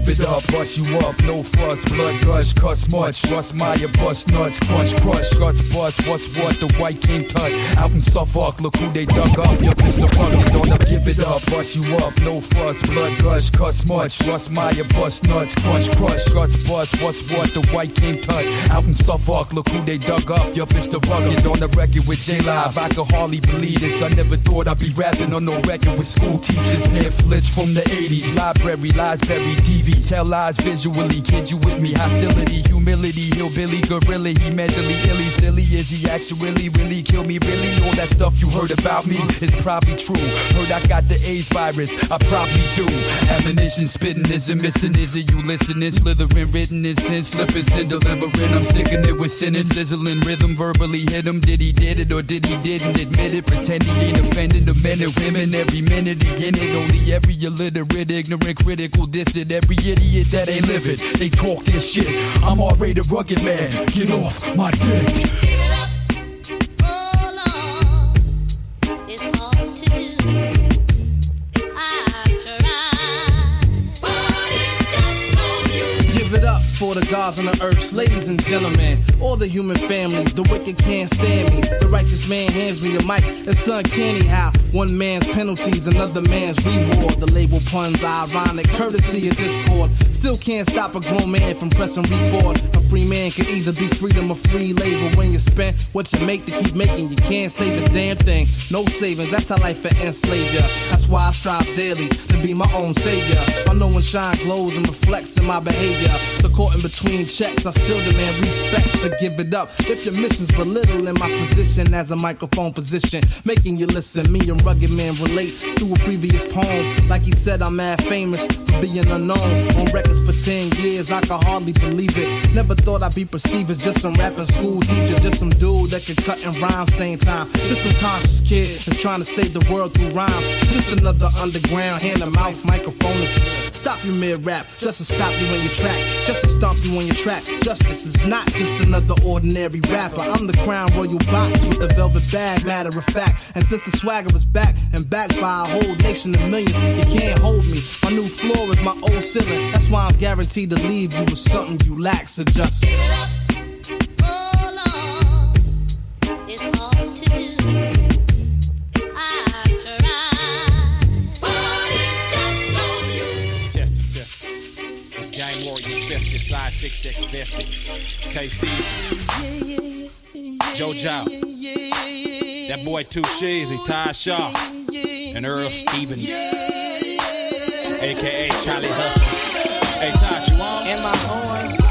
Give it up, bust you up, no fuss, blood gush, cuss much, trust Maya, bust nuts, crunch, crush, guts bust, what's what, the white king cut, out in Suffolk, look who they dug up, your Mr. Rugged, on the give it up, bust you up, no fuss, blood gush, cuss much, trust Maya, bust nuts, crunch, crush, guts bust, what's what, the white king cut, out in Suffolk, look who they dug up, your Mr. Rugged, on the record with J Live, I could hardly believe this, I never thought I'd be rapping on no record with school teachers, Netflix from the 80s, library, lies buried, TV, tell lies visually, kid you with me, hostility, humility, hillbilly, gorilla, he mentally illy, silly, is he actually really kill me, really, all that stuff you heard about me is probably true, heard I got the AIDS virus, I probably do, ammunition spitting is a missing, is it you listening, slithering, written in sin, slipping, sin, delivering, I'm sticking it with sinning, sizzling, rhythm, verbally hit him, did he did it or did he didn't? Admit it, pretend he ain't offending the men and women, every minute he in it, only every illiterate, ignorant, critical, diss it, every idiot that ain't living. They talk their shit. I'm already the rugged man. Get off my dick. Give it up oh, for the gods on the earth, ladies and gentlemen. All the human families, the wicked can't stand me. The righteous man hands me a mic. It's uncanny how one man's penalties, another man's reward. The label puns, ironic, courtesy of discord. Still can't stop a grown man from pressing record. A free man can either be freedom or free labor. When you spend what you make to keep making, you can't save a damn thing. No savings, that's how life will enslave ya. That's why I strive daily to be my own savior. I know when shine glows and reflects in my behavior. So caught in between checks, I still demand respect. So give it up if your mission's belittling my position as a microphone physician, making you listen. Me and rugged man relate through a previous poem. Like he said, I'm mad famous for being unknown on records for 10 years. I can hardly believe it. Never thought I'd be perceived as just some rapping school teacher, just some dude that can cut and rhyme same time. Just some conscious kid that's trying to save the world through rhyme. Just another underground hand to mouth microphonist. Stop you mid rap, just to stop you in your tracks, just to stomp you on your track. Justice is not just another ordinary rapper. I'm the crown royal box with the velvet bag, matter of fact. And since the swagger is back and backed by a whole nation of millions, you can't hold me. My new floor is my old ceiling. That's why I'm guaranteed to leave you with something you lack. So just. Test Festive, size 6X Vested. KC. Joe Jow. That boy Two Sheezy, Ty Shaw. And Earl Stevens. AKA Charlie Hustle. Hey, Todd, you on? Am I on?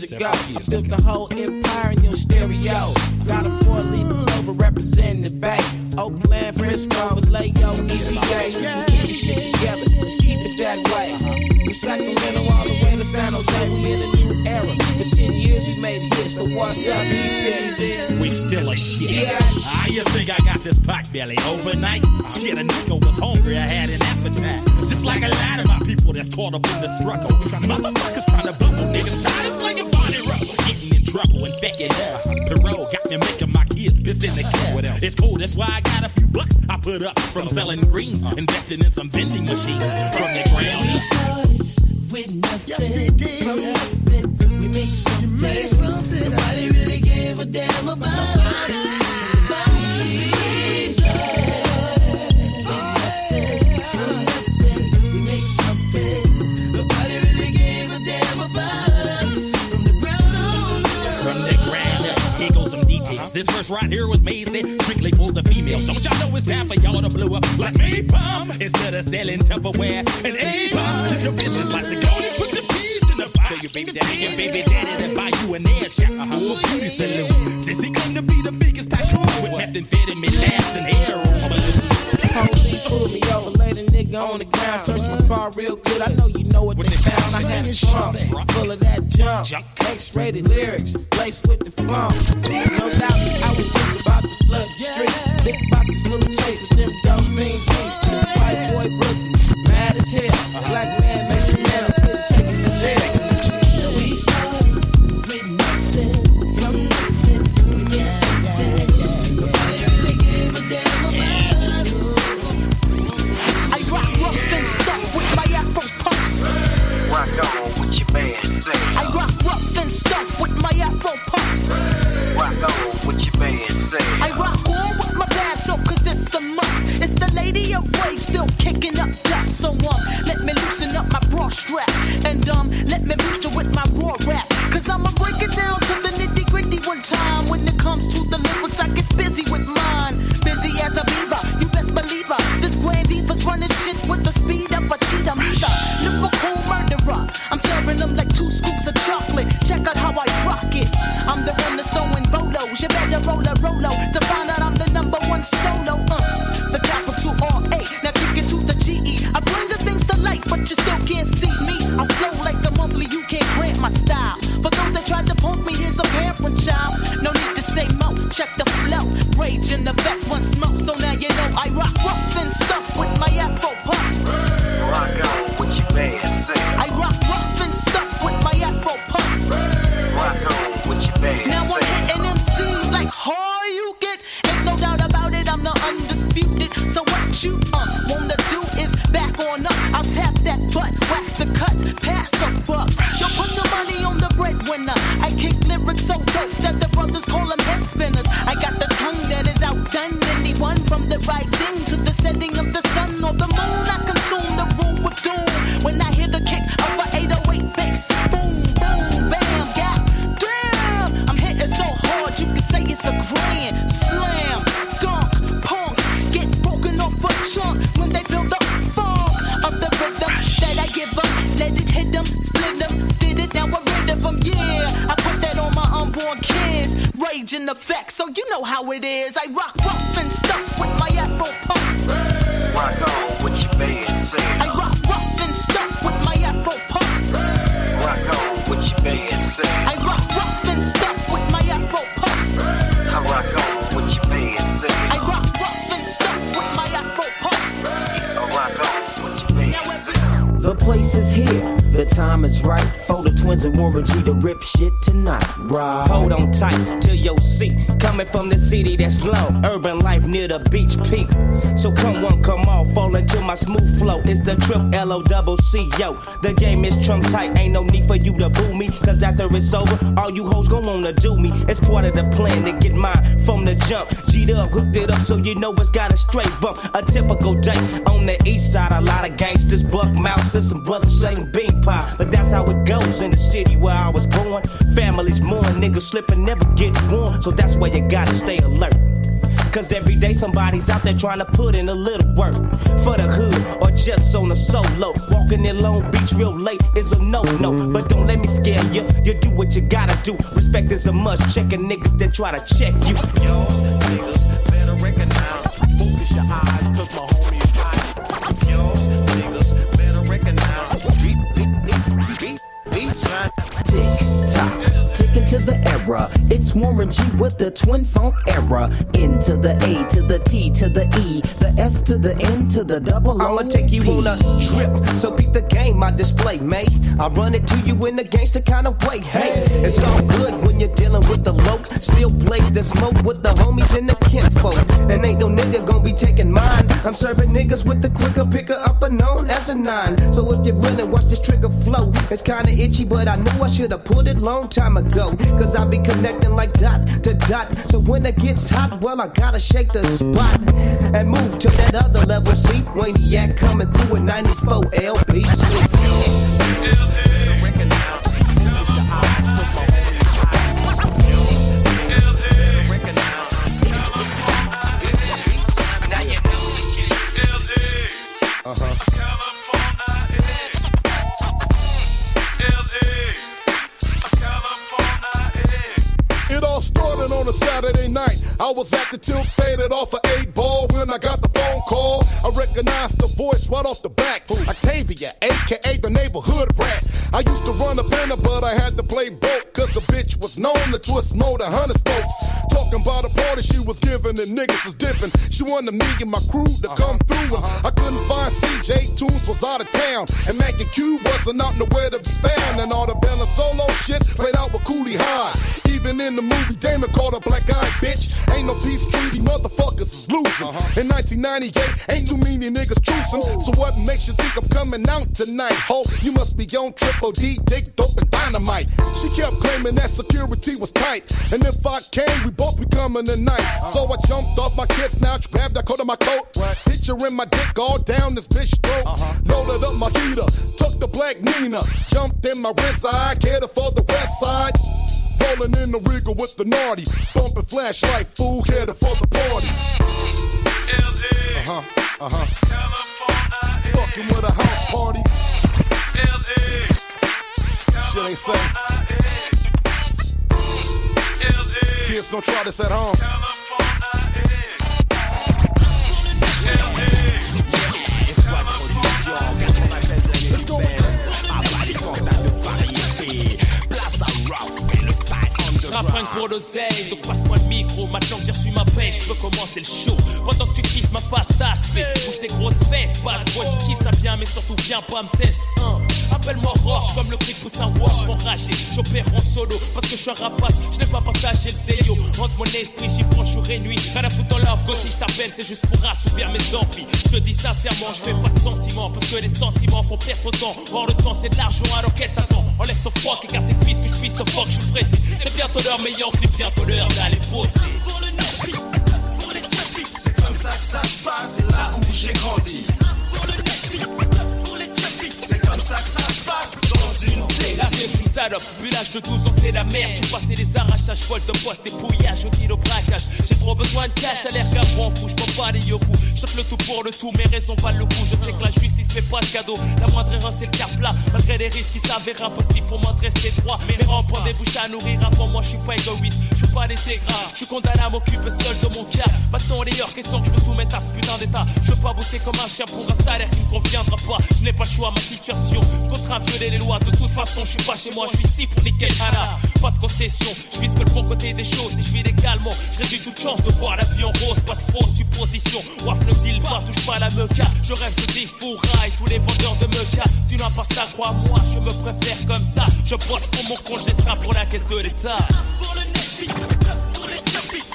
Years ago. I built the whole empire in your stereo. Got a four leaf clover representing the bay. Oakland, Frisco, Vallejo, EPA. We keep this shit together. Let's keep it that way. From Sacramento all the way to San Jose, we in a new era. For 10 years we made it so what's up, E-Fizzy? We still a shit. Yeah. How you think I got this pot belly overnight? Shit, a nigga was hungry, I had an appetite. Just like a lot of my people that's caught up in the struggle. Motherfuckers trying to bubble niggas of slinging body rubble. Getting in trouble and fucking up. Parole got me making my kids piss in the car. It's cool, that's why I got a few bucks I put up from selling greens, investing in some vending machines from the ground up. with nothing. Yes, we did. From nothing, we made something. You made something. Nobody really gave a damn about us. This right here was say, strictly for the females. Don't y'all know it's time for y'all to blow up like me, bomb? Instead of selling Tupperware and Avon, get your business license. Go and put the peas in the pie. Tell your baby daddy, your baby daddy to buy you an air shot or a beauty salon. Since he claimed to be the biggest tycoon with methamphetamine labs and heroin. Police pulled me over, laid a nigga on the ground. Search my car real good, I know you know what they found. I had a trunk full of that junk. X-rated lyrics, laced with the funk. No doubt, I was just about to flood the streets. Big boxes full of tapes, them dope fiend beats. The white boy Brooklyn, mad as hell. Black man you now, couldn't take him to jail. I rock rough and stuff with my afro puffs. Rock on with your band, say. I rock all with my bad self cause it's a must. It's the lady of rage still kicking up dust. So um, let me loosen up my bra strap. And um, let me boost you with my raw rap. Cause I'ma break it down to the nitty gritty one time. When it comes to the lyrics, I get busy with mine. Busy as a beaver, you best believe her. This diva's running shit with the speed of a cheetah. Meter, lyrical murderer. I'm serving them like two scoops of chocolate. Check out how I rock it. I'm the one that's throwing bolos. You better roll a rolo to find out I'm the number one solo. Uh, the capital R A Now kick it to the GE. I bring the things to light, but you still can't see me. I flow like the monthly, you can't grant my style. For those that tried to punk me, here's a parent child. No need to say mo, check the flow. Rage in the vet one smoke, so now you know I rock stuff with my afro puffs. Rock on what you bad say. I rock rough and stuff with my afro puffs. Rock on what you bad Now I'm say. hitting MCs like how you get. Ain't no doubt about it, I'm the undisputed. So what you uh, wanna do is back on up. I'll tap that butt, wax the cuts, pass the bucks. Yo, put your money on the breadwinner. I kick lyrics so dope that the brothers call them head spinners. I got the tongue that is outdone anyone from the rising to the setting of the time is right the and Warren G to rip shit tonight. Right. Hold on tight to your seat. Coming from the city that's low, urban life near the beach peak. So come one, come all, fall into my smooth flow. It's the trip L O double C yo. The game is trump tight, ain't no need for you to boo me. Cause after it's over, all you hoes gon' wanna do me. It's part of the plan to get mine from the jump. G'd up, hooked it up so you know it's got a straight bump. A typical day on the east side, a lot of gangsters, buck mouths, and some brothers saying bean pie. But that's how it goes in the city where I was born. Families mourn, niggas slipping, never get warm. So that's why you gotta stay alert. Cause every day somebody's out there trying to put in a little work for the hood or just on a solo. Walking in Long Beach real late is a no no. But don't let me scare you. You do what you gotta do. Respect is a must. Checking niggas that try to check you. Yours, niggas better recognize. Focus your eyes, It's Warren G with the twin funk era. Into the A to the T to the E, the S to the N to the double O. I'ma take you on a trip. So peep the game I display, mate. I run it to you in the gangster kind of way. Hey, it's all good when you're dealing with the loc. Still blaze the smoke with the homies and the kinfolk. And ain't no nigga gonna be taking mine. I'm serving niggas with the quicker picker up upper known as a nine. So if you're willing, watch this trigger flow. It's kinda itchy, but I knew I should've put it long time ago. Cause I be connecting like dot to dot. So when it gets hot, well, I gotta shake the spot and move to that other level. See, Waniac coming through a 94 LBC. On a Saturday night. I was at the tilt, faded off an eight ball when I got the phone call. I recognized the voice right off the back. Octavia, aka the neighborhood rat. I used to run a banner, but I had to play boat. The bitch was known to twist more than hundred spokes. Talking about a party she was giving and niggas was dipping. She wanted me and my crew to uh-huh. come through. And uh-huh. I couldn't find CJ Tunes was out of town. And Mac and Q wasn't out nowhere to be found. And all the Bella Solo shit played out with Cooley High. Even in the movie, Damon called a black eyed bitch. Ain't no peace treaty, motherfuckers is losing. Uh-huh. In 1998, ain't too many niggas choosing. So what makes you think I'm coming out tonight? Ho, you must be on triple D, dick, dope, and dynamite. She kept claiming that security was tight. And if I came, we both be coming tonight. So I jumped off my kid snatch, grabbed that coat of my coat. Right. Picturing my dick all down this bitch throat. Loaded up my heater, took the black Nina. Jumped in my wrist, I catered for the west side. Rolling in the Regal with the naughty. Bumping flashlight, fool, headed for the party. Uh huh, uh huh. Fucking with a house party. LA. Shit ain't safe. Kids, don't try this at home. Let's go. L'oseille. Donc passe-moi le micro, maintenant que j'ai reçu ma paix, je peux commencer le show. Pendant que tu kiffes ma face d'aspect, bouge tes grosses fesses. Pas de boy qui kiffe ça bien, mais surtout viens pas me tester. Hein. Appelle-moi rock comme le cri pousse un walk enragé. J'opère en solo parce que je suis un rapace, je n'ai pas partagé le zéyo. Entre mon esprit, j'y prends jour et nuit. Rien à foutre love, go si je t'appelle, c'est juste pour assouvir mes envies. Je te dis sincèrement, je fais pas de sentiments parce que les sentiments font perdre ton temps. Or le temps c'est de l'argent, alors qu'est-ce t'attends? Enlève ton froc et garde tes cuisses que je puisse te fuck, je suis pressé. C'est bientôt l'heure meilleure que bientôt l'heure d'aller poser. C'est comme ça que ça se passe là où j'ai grandi. Dans une La vie est une salope, vu l'âge de 12 ans c'est la merde. J'ai passé les arrachages, folles de poste, des au deal au braquage. J'ai trop besoin de cash, à l'air gabron, fou, j'peux pas les yoku Choque le tout pour le tout, mes raisons valent le coup. Je sais que la justice fait pas de cadeau, la moindre erreur c'est le cap plat Malgré les risques qui s'avèrent impossibles pour moi de rester droit Mes des bouches à nourrir avant moi, je suis pas égoïste. Je suis pas des gras, je suis condamné à m'occuper seul de mon cas. Maintenant les heures question que je me soumette à ce putain d'état. Je veux pas bosser comme un chien pour un salaire qui me conviendra pas. Je n'ai pas le choix, ma situation. Contraint à violer les lois, de toute façon je suis pas chez moi, je suis ici pour niquer le hana. Pas de concession, je vise que le bon côté des choses et je vis légalement. Je réduis toute chance de voir la vie en rose, pas de fausses suppositions. Waf ne deal pas, touche pas la meca. Je rêve de des fous rails, tous les vendeurs de meca. Sinon, à part ça, crois-moi, je me préfère comme ça. Je bosse pour mon je serai pour la caisse de l'État. Pour le Navy, pour les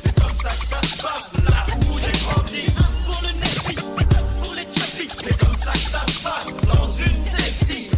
c'est comme ça que ça se passe là où j'ai grandi. Pour le Navy, pour les c'est comme ça que ça se passe dans une décide.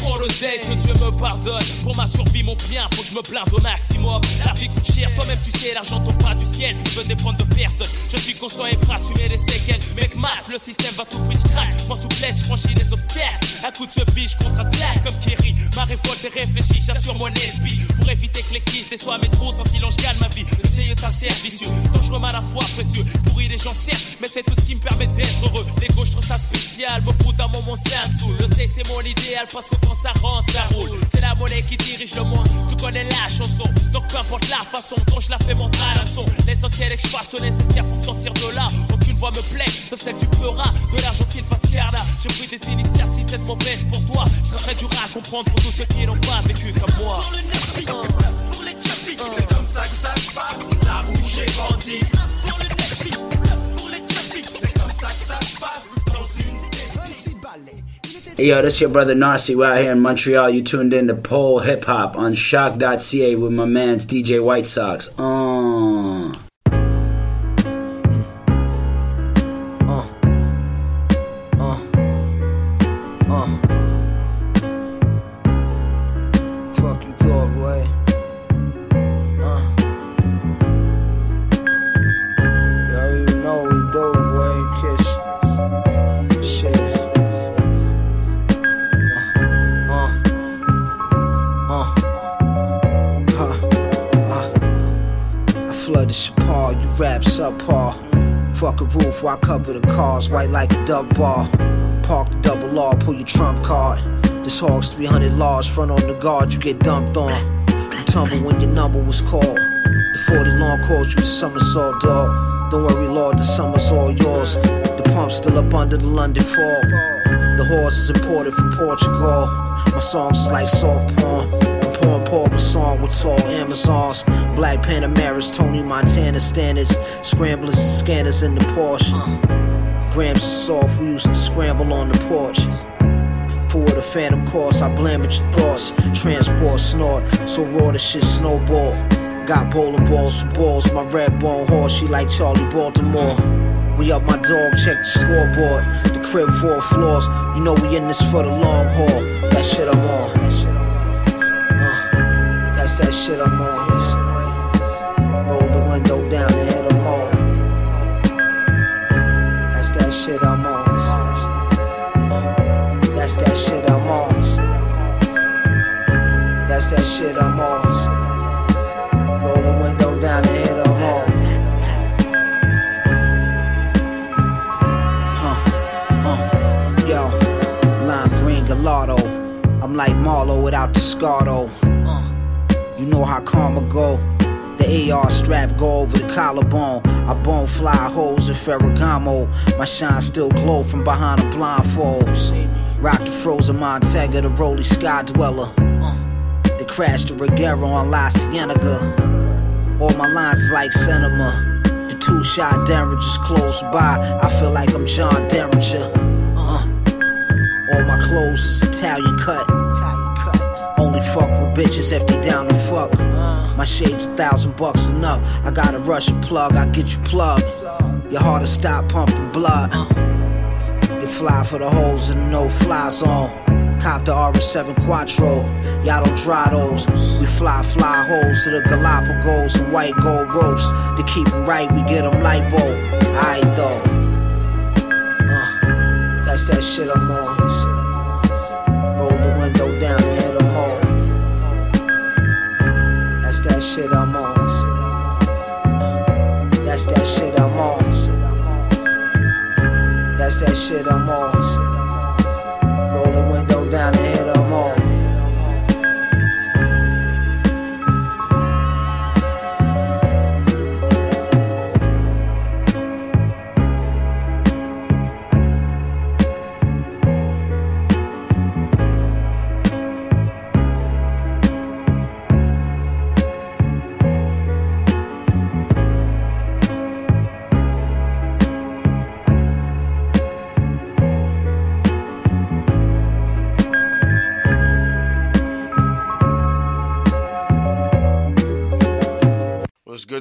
Tout pour l'oseille, que Dieu me pardonne. Pour ma survie, mon bien, faut que je me blinde au maximum. La vie coûte cher, toi-même tu sais, l'argent tombe pas du ciel. Je veux dépendre de personne. Je suis conscient et prêt à les séquelles. Mec, mat, le système va tout prix, je craque. M'en souplesse, je franchis les obstacles. À coup de ce vie, je contre-attaque comme Kerry. Ma révolte est réfléchie, j'assure mon esprit. Pour éviter que les crises déçoivent mes trousses, en silence, je gagne ma vie. Essaye ta service, dangereux, mal à la fois précieux. Pourri les gens, certes, mais c'est tout ce qui me permet d'être heureux. Les gauches, je trouve ça spécial. Me d'un moment simple sous. Le sait, c'est mon idéal parce que ça rentre, ça roule. C'est la monnaie qui dirige le monde. Tu connais la chanson, donc peu importe la façon dont je la fais la son. L'essentiel est que je fasse le nécessaire pour me sortir de là. Aucune voix me plaît, sauf celle du pleuras. De l'argent s'il faire là. J'ai pris des initiatives peut-être mauvaises pour toi. Je serais dur à comprendre pour tous ceux qui n'ont pas vécu comme moi. Pour le pour les c'est comme ça que ça se passe là où j'ai grandi. Yo, this is your brother Narcy. We're out here in Montreal. You tuned in to Pole Hip Hop on shock.ca with my man's DJ White Sox. Uh. Cover the cars? White like a dub bar. Park the double R, pull your trump card. This hog's 300 large, front on the guard, you get dumped on. You tumble when your number was called. The 40 long calls you the somersault dog. Don't worry, Lord, the summer's all yours. The pump's still up under the London fog. The horse is imported from Portugal. My songs like soft porn. Paul song with tall Amazons. Black Panameras, Tony Montana standards. Scramblers and scanners in the Porsche. Grams of soft, we used to scramble on the porch. For the phantom course, I blame at your thoughts. Transport snort, so raw the shit snowball. Got bowling balls for balls, my red bone horse, she like Charlie Baltimore. We up my dog, check the scoreboard. The crib four floors, you know we in this for the long haul. That shit I'm on. That shit I'm on. Roll the window down and hit 'em all. That's that shit I'm on. That's that shit I'm on. That's that shit I'm on. Roll the window down and hit 'em all. Huh, uh, yo, lime green gelato. I'm like Marlo without the Scardo. Uh, how karma go. The AR strap go over the collarbone. I bone fly holes in Ferragamo. My shine still glow from behind the blindfolds. Rock the frozen Montega, the Rolly Sky Dweller. Uh, the Regero on La Cienega. All my lines like cinema. The two shot Derringer's close by. I feel like I'm John Derringer. Uh. All my clothes is Italian cut. Only fuck with bitches if they down to fuck. My shades a thousand bucks and up. I gotta rush a plug, I get you plugged. Your heart to stop pumping blood. You fly for the holes in the no fly zone. Cop the RS7 Quattro. Y'all don't try those. We fly, fly holes to the Galapagos and white gold ropes. To keep 'em right, we get 'em lipo. Aight though. Uh, that's that shit I'm on. Shit I'm on. That's that shit I'm on. That's that shit I'm on.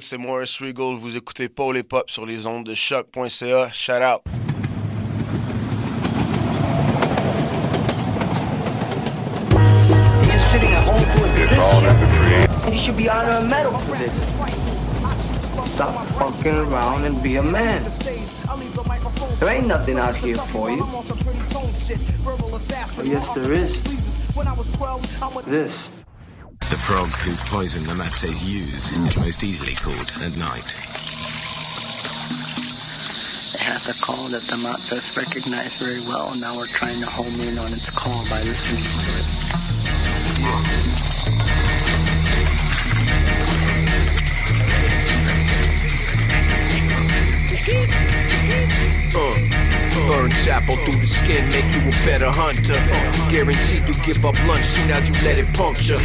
C'est Morris Regal. Vous écoutez Paul et Pop sur les ondes de choc.ca. Shout out. Should be this. Stop fucking around and be a man. There ain't nothing out here for you. Yes, there is. The frog whose poison the Matses use is most easily caught at night. It has a call that the Matzes recognize very well, and now we're trying to home in on its call by listening to it. Uh, burn sapple through the skin, make you a better hunter. Guaranteed you give up lunch soon as you let it puncture.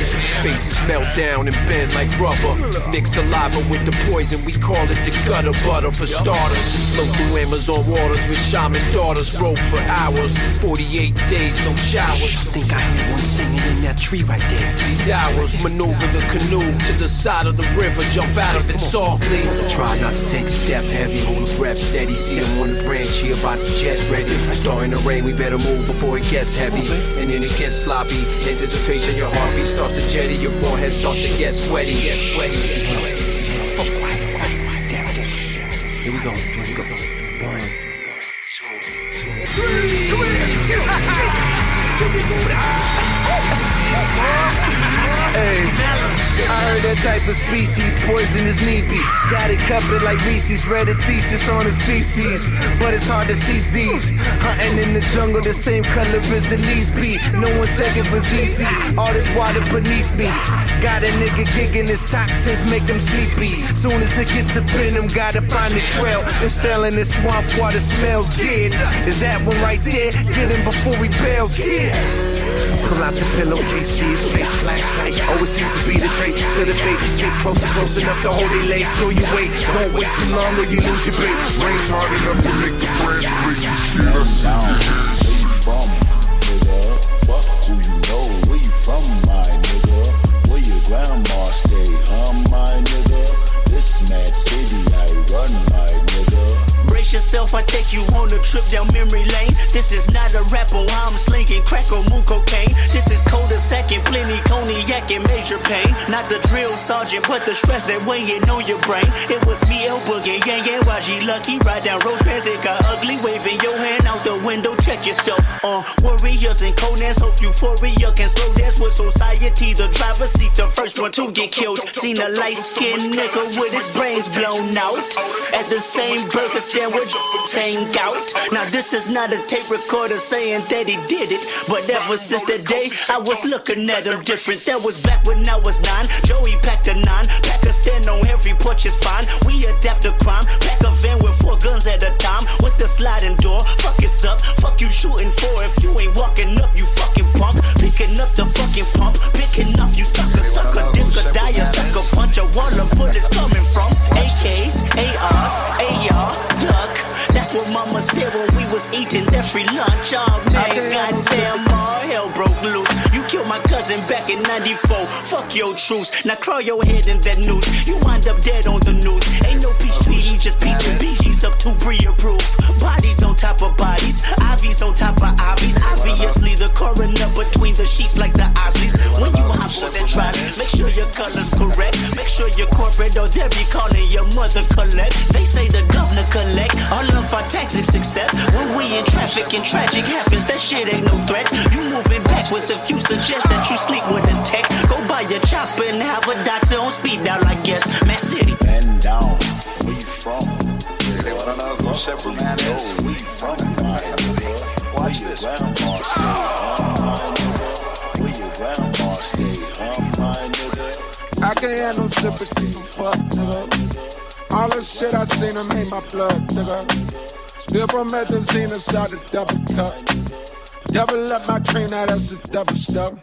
Faces melt down and bend like rubber. Mix saliva with the poison, we call it the gutter butter for starters. Float through Amazon waters with shaman daughters, roll for hours. 48 days, no showers. Think I hear one singing in that tree right there. These hours, maneuver the canoe to the side of the river, jump out of it softly. Try not to take a step heavy, hold a breath steady. See him on the branch, he about to jet ready. Starting to rain, we better move before it gets heavy. And then it gets sloppy. Anticipation, your heartbeat starts to jetty, your forehead starts to get sweaty. Get sweaty. Fuck quiet, fuck quiet, damn. Here we go. Here we go. One, Hey, I heard that type of species poison is neepy. Got it covered like Reese's, read a thesis on his species. But it's hard to seize these. Hunting in the jungle, the same color as the leaves be. No one said it was easy. All this water beneath me. Got a nigga gigging his toxins, make him sleepy. Soon as it gets up in him, gotta find the trail. And selling this swamp water smells good. Is that one right there? Get him before he bails, yeah. Pull out the pillowcase, see his face flashlight. Always seems to be the trait. Set a fate, get closer, close enough to hold their legs. Throw your weight, don't wait too long or you lose your bait. Range hard enough to make the branch break. You scared down. Where you from, nigga? Fuck who you know. Where you from, my nigga? Where your grandma stay, huh, my nigga? This mad city I run, my. Brace yourself, I take you on a trip down memory lane. This is not a rapper, I'm slinging crack or moon cocaine. This is coda second, plenty cognac and major pain. Not the drill sergeant, but the stress that weighing on your brain. It was me, El Boogie, Yang and YG Lucky. Ride down Rosecrans, it got ugly. Waving your hand out the window, check yourself. Uh, warriors and Conans, hope euphoria can slow dance with society. The driver seat, the first one to get killed. Seen a light skinned nigga with his brains blown out. At the same burger stand saying out. Now this is not a tape recorder saying that he did it. But ever since that day, I was looking at him different. That was back when I was nine. Joey packed a nine. Pack a stand on every porch is fine. We adapt to crime. Pack a van with four guns at a time. With the sliding door. Fuck it's up. Fuck you shooting for. If you ain't walking up, you fucking punk. Picking up the fucking pump. Picking off you sucker, sucker. Dick or die, a sucker punch. A wall of bullets come we was eating that free lunch all night. Goddamn, all hell broke loose. You killed my cousin back in 94. Fuck your truce. Now crawl your head in that noose. You wind up dead on the news. Ain't no peace treaty, just peace and BG's up to pre-approved. Bodies on top of bodies. IVs on top of IVs. Obviously the coroner between the sheets like the Osleys. When you hop on that trot, make sure your color's correct. Make sure you're corporate or they'll be calling your mother collect. They say the governor collect all of our taxes except when we in traffic and tragic happens. That shit ain't no threat. You moving backwards if you suggest that you sleep with a tech. Go buy your chopper and have a doctor on speed dial, I guess. Mac City. Bend down. Where you from? Nigga, what I know from Where you from, my nigga? Where your grandma stay? Uh, my nigga. Where your grandma stay? Uh, my nigga. I can't have no sympathy for fuck, nigga. All the shit I seen them made my blood, nigga. Spill promethazine inside the double cup. Double up my cream, now that's a double stuff.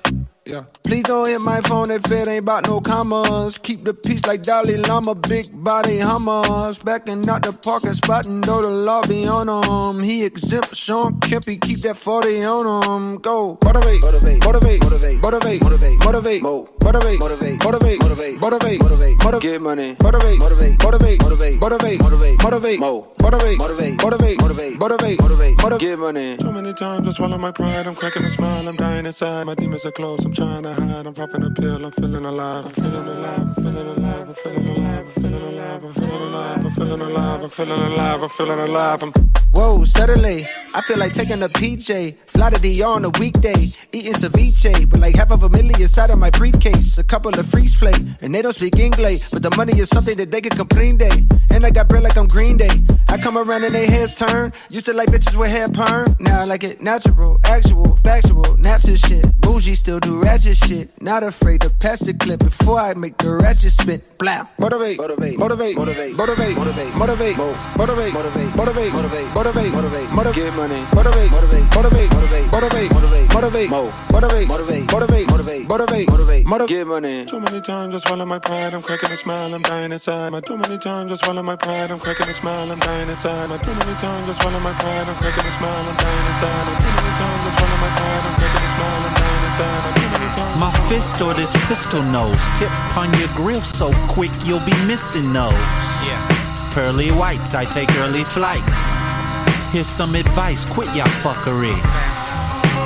Yeah. Please don't hit my phone if it ain't about no commas. Keep the peace like Dalai Lama, big body hummers. Backing out the parking spot and know the law be on him. He exempt Sean Kempy, keep that 40 on him. Go. Motivate, motivate, motivate, motivate, motivate, motivate, motivate, motivate, motivate, motivate, motivate, motivate, motivate, motivate, get money, motivate, motivate, motivate, motivate, motivate, motivate, motivate, motivate, motivate, motivate, motivate, motivate, motivate, motivate, get money. Too many times I swallow my pride. I'm cracking a smile. I'm dying inside. My demons are close. I'm trying to hide. I'm popping a pill. I'm feeling alive. I'm feeling alive. I'm feeling alive. I'm feeling alive. I'm feeling alive. I'm feeling alive. I'm feeling alive. I'm feeling alive. I'm feeling alive. I'm Whoa, suddenly, I feel like taking a PJ. Fly to DR on a weekday, eating ceviche. But like half of a million inside of my briefcase. A couple of freeze play, and they don't speak English. But the money is something that they can complain day. And I got bread like I'm Green Day. I come around and they heads turn. Used to like bitches with hair perm. Now I like it natural, actual, factual, naps and shit. Bougie still do ratchet shit. Not afraid to pass the clip before I make the ratchet spit. Blam. Motivate, motivate, motivate, motivate, motivate, motivate, motivate, motivate, motivate, motivate, motivate, motivate, motivate, motivate, get money, motivate, motivate, motivate, motivate, motivate, motivate, motivate, motivate, motivate, motivate, motivate, motivate, motivate, motivate, get money. Too many times I swallow my pride. I'm cracking a smile. I'm dying inside. My too many times I swallow my pride. I'm cracking a smile. I'm dying inside. My too many times I swallow my pride. I'm cracking a smile. I'm dying inside. My too many times I swallow my pride. I'm cracking a smile. I'm dying inside. My too many times. My fist or this pistol nose tip on your grill so quick you'll be missing those. Yeah. Pearly whites, I take early flights. Here's some advice, quit y'all fuckery.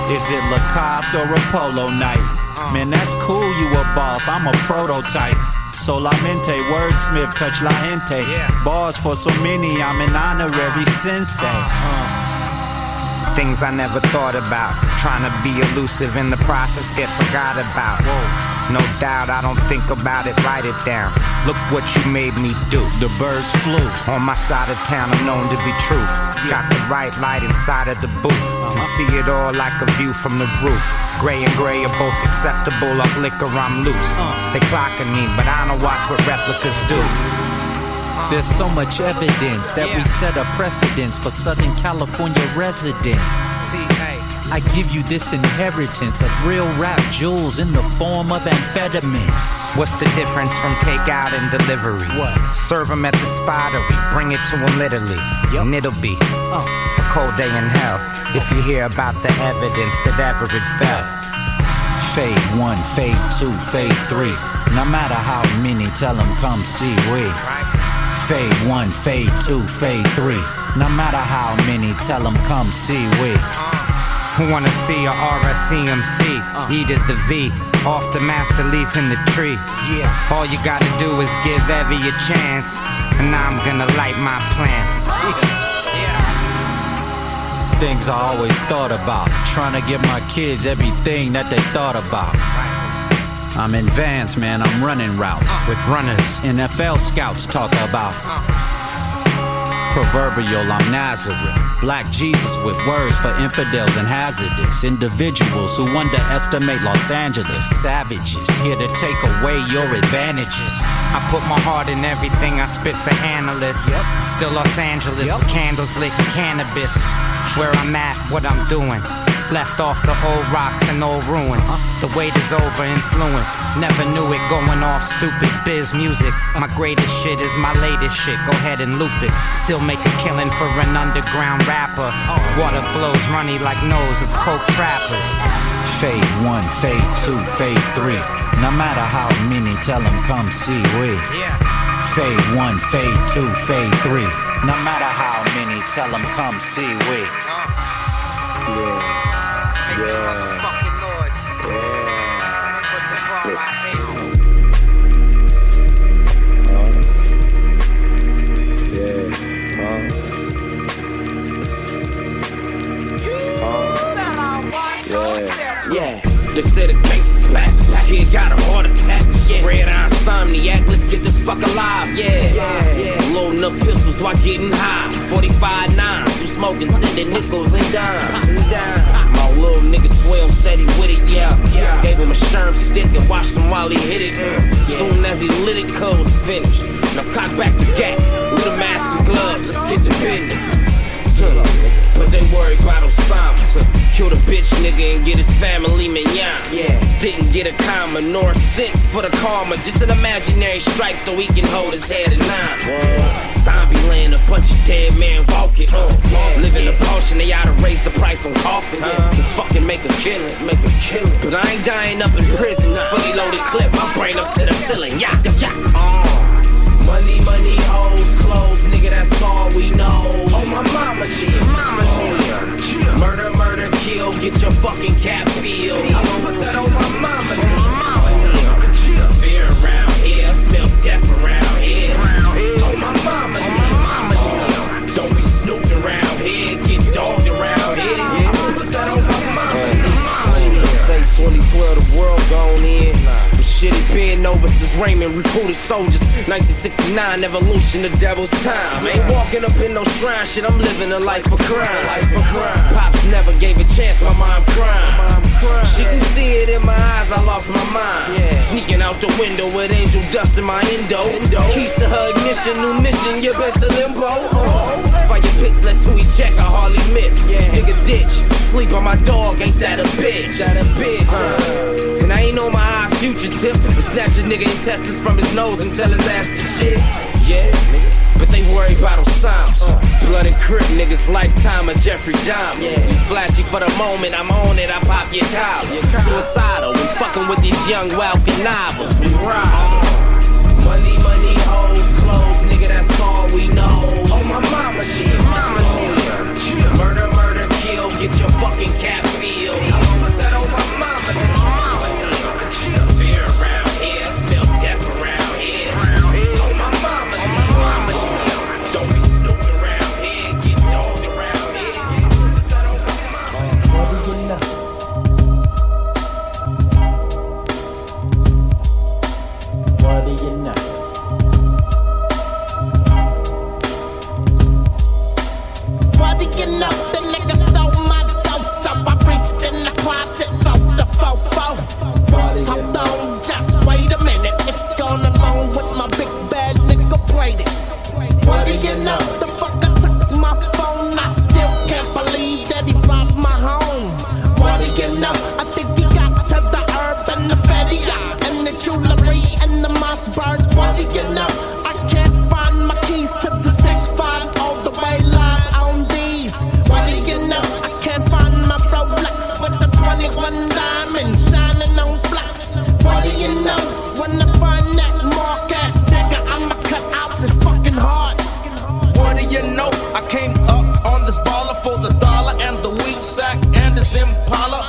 Is it Lacoste or a polo night? Uh. Man, that's cool, you a boss, I'm a prototype. Solamente, wordsmith, touch la gente. Bars for so many, I'm an honorary sensei. Uh. Things I never thought about. Trying to be elusive in the process, get forgot about. No doubt, I don't think about it, write it down. Look what you made me do. The birds flew. On my side of town, I'm known to be truth. Got the right light inside of the booth. Uh-huh. And see it all like a view from the roof. Gray and gray are both acceptable. Off liquor, I'm loose. Uh. They clocking me, but I don't watch what replicas do. There's so much evidence that we set a precedence for Southern California residents. I give you this inheritance of real rap jewels in the form of amphetamines. What's the difference from takeout and delivery? What? Serve 'em at the spot or we bring it to 'em literally. And it'll be uh. a cold day in hell if you hear about the evidence that Everett fell. Fade one, fade two, fade three. No matter how many, tell them come see we. Fade one, fade two, fade three. No matter how many, tell them come see we. Who wanna see a RSCMC? Uh. Heated the V, off the master leaf in the tree. Yeah. All you gotta do is give Evie a chance, and I'm gonna light my plants. Things I always thought about. Trying to give my kids everything that they thought about. I'm in vans, man, I'm running routes. With runners. NFL scouts talk about. Proverbial, I'm Nazareth. Black Jesus with words for infidels and hazardous individuals who underestimate Los Angeles. Savages here to take away your advantages. I put my heart in everything I spit for analysts. Still Los Angeles with candles lit and cannabis. Where I'm at, what I'm doing. Left off the old rocks and old ruins. The weight is over influence. Never knew it going off stupid biz music. My greatest shit is my latest shit. Go ahead and loop it. Still make a killing for an underground rapper. Water flows runny like nose of coke trappers. Fade one, fade two, fade three. No matter how many, tell them come see we. Fade one, fade two, fade three. No matter how many, tell them come see we. Uh. Make some motherfucking noise. For Safari, I hate Yeah, they said the case is back. Kid got a heart attack. Yeah. Red eye insomniac, let's get this fuck alive. Yeah, yeah, yeah. Loading up pistols while getting high. 45 nines, you smoking, sending nickels and dimes. Little nigga 12 said he with it, yeah. Gave him a sherm stick and watched him while he hit it. Soon as he lit it, cuz finished. Now cock back the gap with a mask and gloves. Let's get to business. But they worry about Osama. Kill the bitch nigga and get his family mignon. Yeah. Didn't get a comma nor a cent for the karma. Just an imaginary stripe so he can hold his head at nine. Zombie land, a bunch of dead men walking. Uh, Living a potion, they oughta raise the price on coffins. And fucking make a killing, make a killing. But I ain't dying up in prison. Fully loaded clip, my brain up to the ceiling. Yeah, yeah, uh. Money, money, hoes, clothes, nigga, that's all we know. Oh, my mama shit, mama shit. Murder, murder, kill, get your fucking cap peeled. I'ma put that on my mama shit. Fear around here, smell death around here. Oh, my mama shit. Don't be snooping around here, get dogged around here. I'ma put that on my mama Let's say 2012, the world gone in. But shit, it been over since Raymond recruited soldiers. 1969, evolution, the devil's time. Ain't walking up in no shrine, shit, I'm living a life of crime. Life of crime. Pops never gave a chance, my mom crying. She can see it in my eyes, I lost my mind. Sneaking out the window with angel dust in my endo. Keys to her ignition, new mission, you bet to limbo. Uh, Fire pits, let's who we check, I hardly miss. Nigga ditch, sleep on my dog, ain't that a bitch? That a bitch, uh. I ain't on my high future tip. But snatch a nigga intestines from his nose and tell his ass to shit. Yeah, but they worry about Osama. Blood and crip niggas, lifetime of Jeffrey Dahmer. You flashy for the moment, I'm on it, I pop your collar. Suicidal, we fucking with these young, wild connivers. We ride. Money, money, hoes, clothes, nigga, that's all we know. Do you know? The took my phone, I still can't believe that he my home. What do you know? I think he got to the herb and the and the jewelry and the Mossberg. What do you know? I can't find my keys to the all the way live on these. What do you know? I can't find my Rolex with the 21 diamonds shining on flex. What do you know? When I find that you know? I came up on this baller for the dollar and the weed sack and this Impala.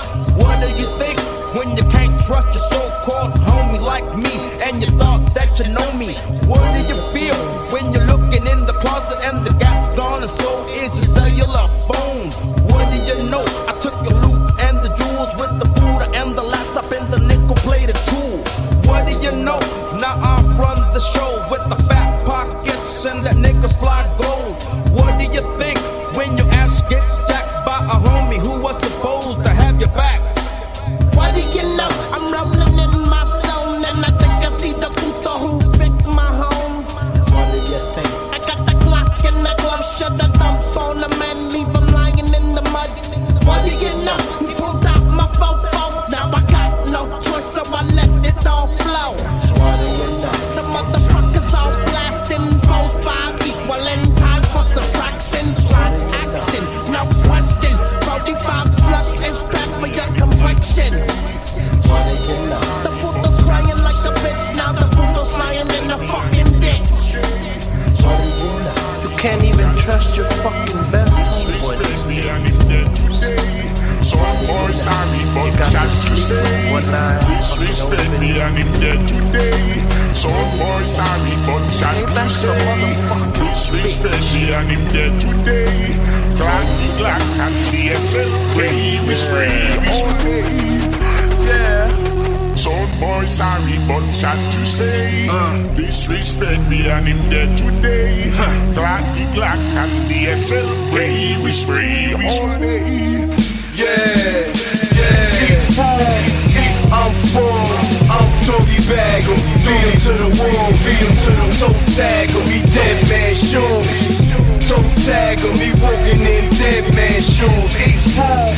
But sad to say uh. Disrespect me and him dead today Glad me glad and DSL free We spray, we spray Yeah, yeah. Keep full, keep I'm full. I'm Togi bag 'em, feed 'em to the wall, feed 'em to the toe tag 'em, he dead man shoes. Toe tag 'em, he walking in dead man shoes. Eat full,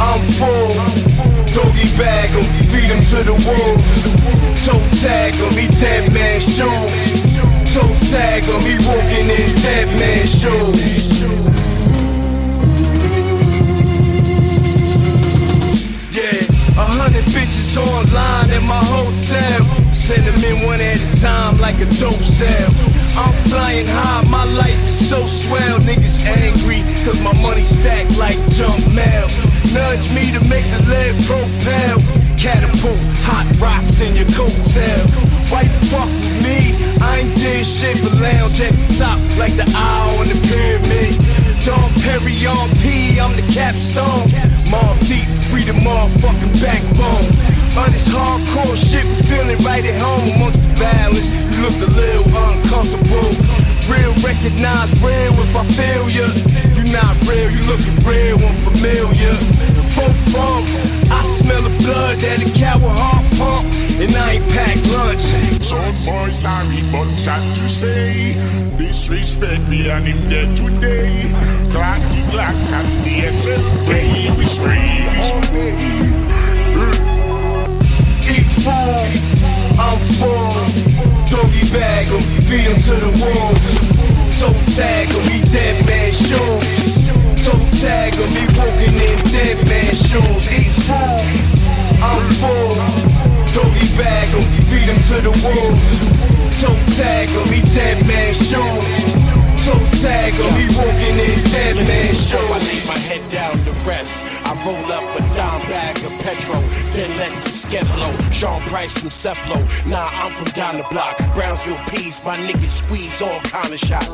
I'm full. Doggy bag 'em, feed 'em to the wolves. Toe tag 'em, he dead man shoes. Toe tag 'em, he walking in dead man shoes. On this hardcore shit, we feeling right at home amongst the violence. You look a little uncomfortable. Real recognize real if I feel ya. You not real, you looking real, unfamiliar. Folk funk, I smell the blood that a cow with heart pump, and I ain't packed lunch. Some boys sorry, but sad to say Disrespect me and him dead today me glad and DSL play We spray, we spray I'm full. Doggy bag 'em, feed 'em to the wolves. Toe tag 'em, he dead man shoes. Toe tag 'em, he walking in dead man shoes. Eat full, I'm full. Doggy bag 'em, feed 'em to the wolves. Toe tag 'em, he dead man shoes. Toe tag 'em, he walking in dead man shoes. To rest. I roll up a dime bag of petrol, then let the sket blow. Sean Price from Ceplo, nah, I'm from down the block. Brownsville Peace, my niggas squeeze all kind of shots.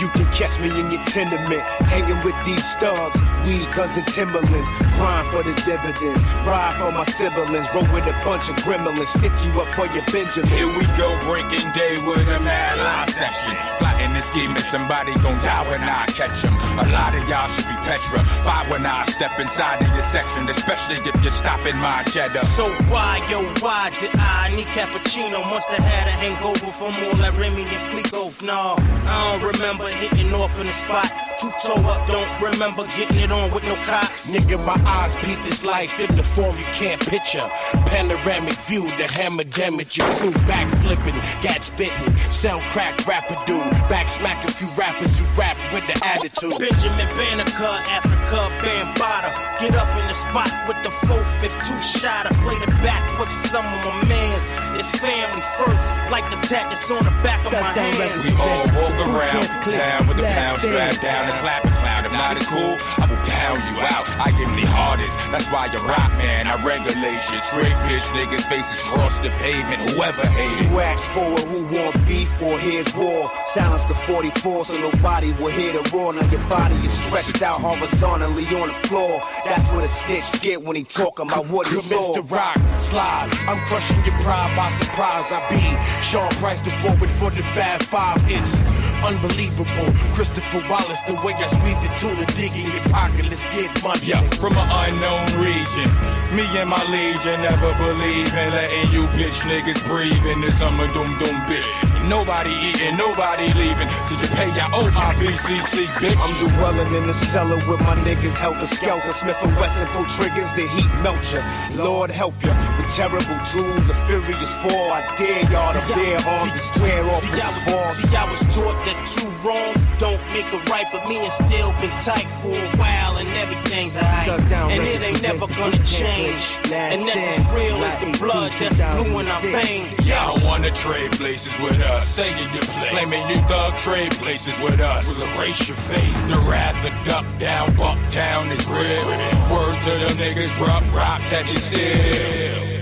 You can catch me in your tenement, hanging with these thugs, weed, guns, and Timberlands. Grind for the dividends, ride for my siblings, roll with a bunch of gremlins, stick you up for your Benjamin. Here we go, breaking day with a mad line section. Plotting and scheming, somebody gon' die when I catch 'em. A lot of y'all should be petrified when I step inside of your section, especially if you're stopping my cheddar. So why, yo, why did I need cappuccino? Must have had a hangover from all that Remy and Clico. No, I don't remember hitting off in the spot. Two toe up, don't remember getting it on with no cops. Nigga, my eyes beat this life in the form you can't picture. Panoramic view, the hammer damage your crew. Back flipping, gat spitting, sell crack rapper dude. Back smack a few rappers who rap with the attitude. Benjamin Banneker, Africa, Bambada. Get up in the spot with the 4-5 two-shotter. Play the back with some of my mans. It's family first, like the tag that's on the back of my hands. We all walk around town with the pound strapped down and clapping clown. If not as cool, I will pound you out. I give me hardest, that's why you rock, man. I regulation. Straight bitch niggas faces cross the pavement. Whoever hated. You ask for it, who want beef or here's war. Silence the 44 so nobody will hear the roar. Now your body is stretched out horizontally on the floor. That's what a snitch get when he talking about what he saw. Mr. Rock, slide. I'm crushing your pride by surprise. I be Sean Price, the forward for the Fab Five. It's unbelievable. Christopher Wallace, the way I squeeze the tuna, digging your pocket. Let's get money. Yeah, from an unknown region. Me and my legion never believe in letting you bitch niggas breathe in this summer doom doom bitch. Nobody eating, nobody leaving. So you pay your OIBCC, bitch. I'm dwelling in the cellar with my niggas helter skelter. Smith and Wesson pull triggers, the heat melt ya. Lord help ya. With terrible tools, a furious fall. I dare y'all to bear arms and square off See, with I this was, ball. see, I was taught that that two wrongs don't make a right, but me and still been tight for a while, and everything's alright. And it ain't never gonna change. And that's as real as the blood that's blue in our veins. Y'all wanna trade places with us. Stay in your place. Claiming you thug trade places with us. We'll erase your face. The wrath of duck down, buck down is real. Word to the niggas, rough rocks at your still.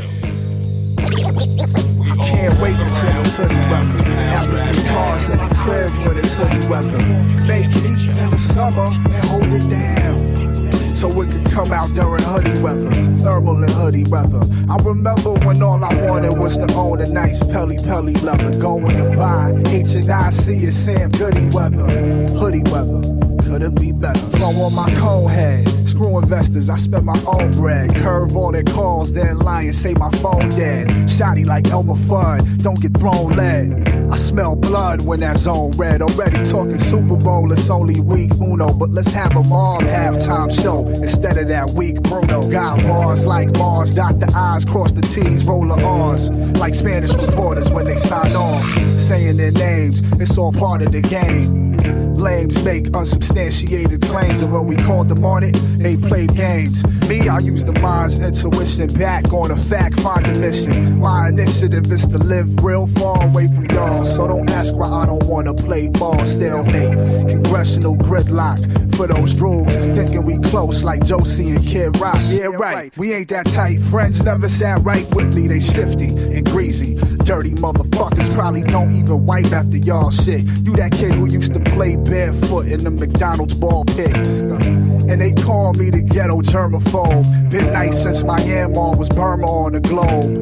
Can't wait until it's hoodie weather. Have the cars in the crib when it's hoodie weather. Make heat in the summer and hold it down. So it can come out during hoodie weather, thermal and hoodie weather. I remember when all I wanted was to own a nice Pelly Pelly leather. Going to buy H and I C and Sam Goody weather, hoodie weather. Couldn't be better. Throw on my cone head. Screw investors, I spend my own bread. Curve all their calls, lie and say my phone dead. Shotty like Elmer Fudd, don't get thrown lead. I smell blood when that zone red. Already talking Super Bowl, it's only week uno, but let's have a mob halftime show instead of that weak Bruno. Got bars like Mars, dot the I's, cross the T's, roll the R's. Like Spanish reporters when they sign on, saying their names, it's all part of the game. Lames make unsubstantiated claims, and when we called them on it, they played games. Me, I use the mind's intuition back on a fact finding mission. My initiative is to live real far away from y'all, so don't ask why I don't wanna play ball. Stalemate, congressional gridlock for those drugs, thinking we close like Josie and Kid Rock. Yeah, right. We ain't that tight. Friends never sat right with me. They shifty and greasy. Dirty motherfuckers probably don't even wipe after y'all shit. You that kid who used to play barefoot in the McDonald's ball pigs. And they call me the ghetto germaphobe. Been nice since my Myanmar was Burma on the globe.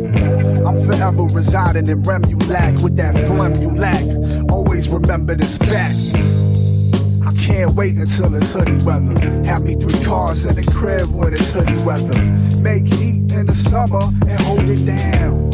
I'm forever residing in Rem with that phlegm you lack. Always remember this fact. I can't wait until it's hoodie weather. Have me three cars in the crib when it's hoodie weather. Make heat in the summer and hold it down.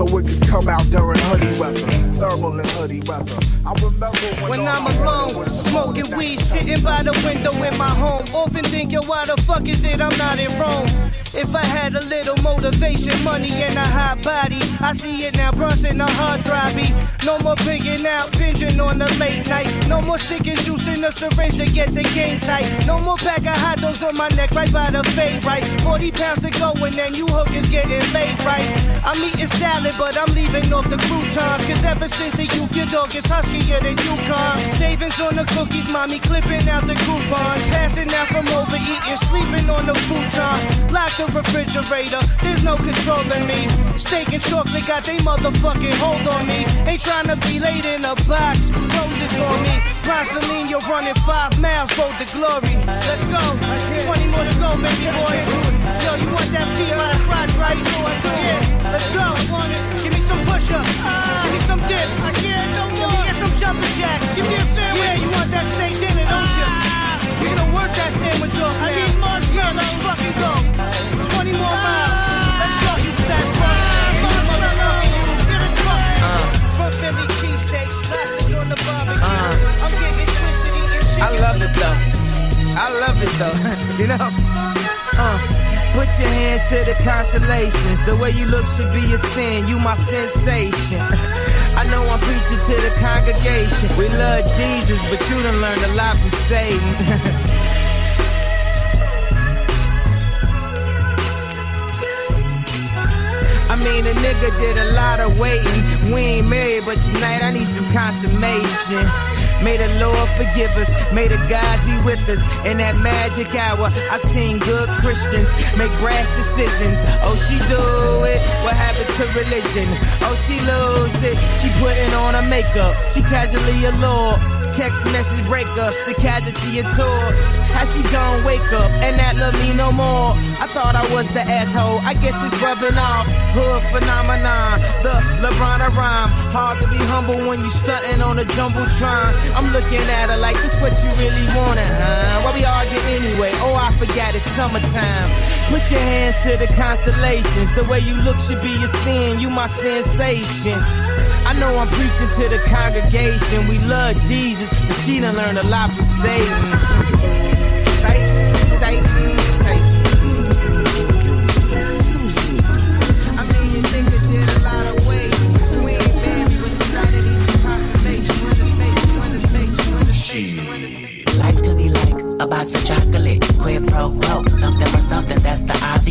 So it could come out during hoodie weather, thermal and hoodie weather. I remember when, When I'm alone, smoking weed, sitting by the window in my home. Often thinking, why the fuck is it I'm not in Rome? If I had a little motivation, money, and a hot body, I see it now, Bronson, a hard throbby. No more pigging out, binging on the late night. No more sticking juice in the syringe to get the game tight. No more pack of hot dogs on my neck, right by the fade, right? 40 pounds to go, and then you hook hookers getting laid, right? I'm eating salad, but I'm leaving off the croutons. Cause ever since a youth, your dog is huskier than Yukon. Savings on the cookies, mommy clipping out the coupons. Passing out from overeating, sleeping on the futon. Lock the refrigerator, there's no controlling me. Steak and chocolate got they motherfucking hold on me. Ain't trying to be late in a box, roses on me. Gasoline, you're running five miles, road the glory. Let's go, 20 more to go, baby boy. Yo, you want that beat by the crotch, right? Yeah, let's go. Give me some push-ups, give me some dips. I can't no more. Let me get some jumping jacks. Give me a sandwich. Yeah, you want that steak dinner, don't you? Ah. We're gonna work that sandwich off. I need marshmallows. Let's fucking go. 20 more miles. Let's go, you fat fuck. Marshmallows. Get it fucking. From Philly cheesesteaks, lobsters on the barbecue. I'm getting twisted, eating chicken. I love it though. I love it though. you know? Uh, put your hands to the constellations. The way you look should be a sin. You my sensation. I know I'm preaching to the congregation. We love Jesus, but you done learned a lot from Satan. I mean, a nigga did a lot of waiting. We ain't married, but tonight I need some consummation. May the Lord forgive us. May the gods be with us. In that magic hour, I seen good Christians make brash decisions. Oh, she do it. What happened to religion? Oh, she lose it. She putting on her makeup. She casually allured. Text message breakups, the casualty of tours. How she gon' wake up and not love me no more? I thought I was the asshole. I guess it's rubbing off. Hood phenomenon, the LeBron rhyme. Hard to be humble when you stunting on a jumbotron. I'm looking at her like this what you really wanted, huh? Why we argue anyway? Oh, I forgot it's summertime. Put your hands to the constellations. The way you look should be a sin. You my sensation. I know I'm preaching to the congregation. We love Jesus, but she done learned a lot from Satan.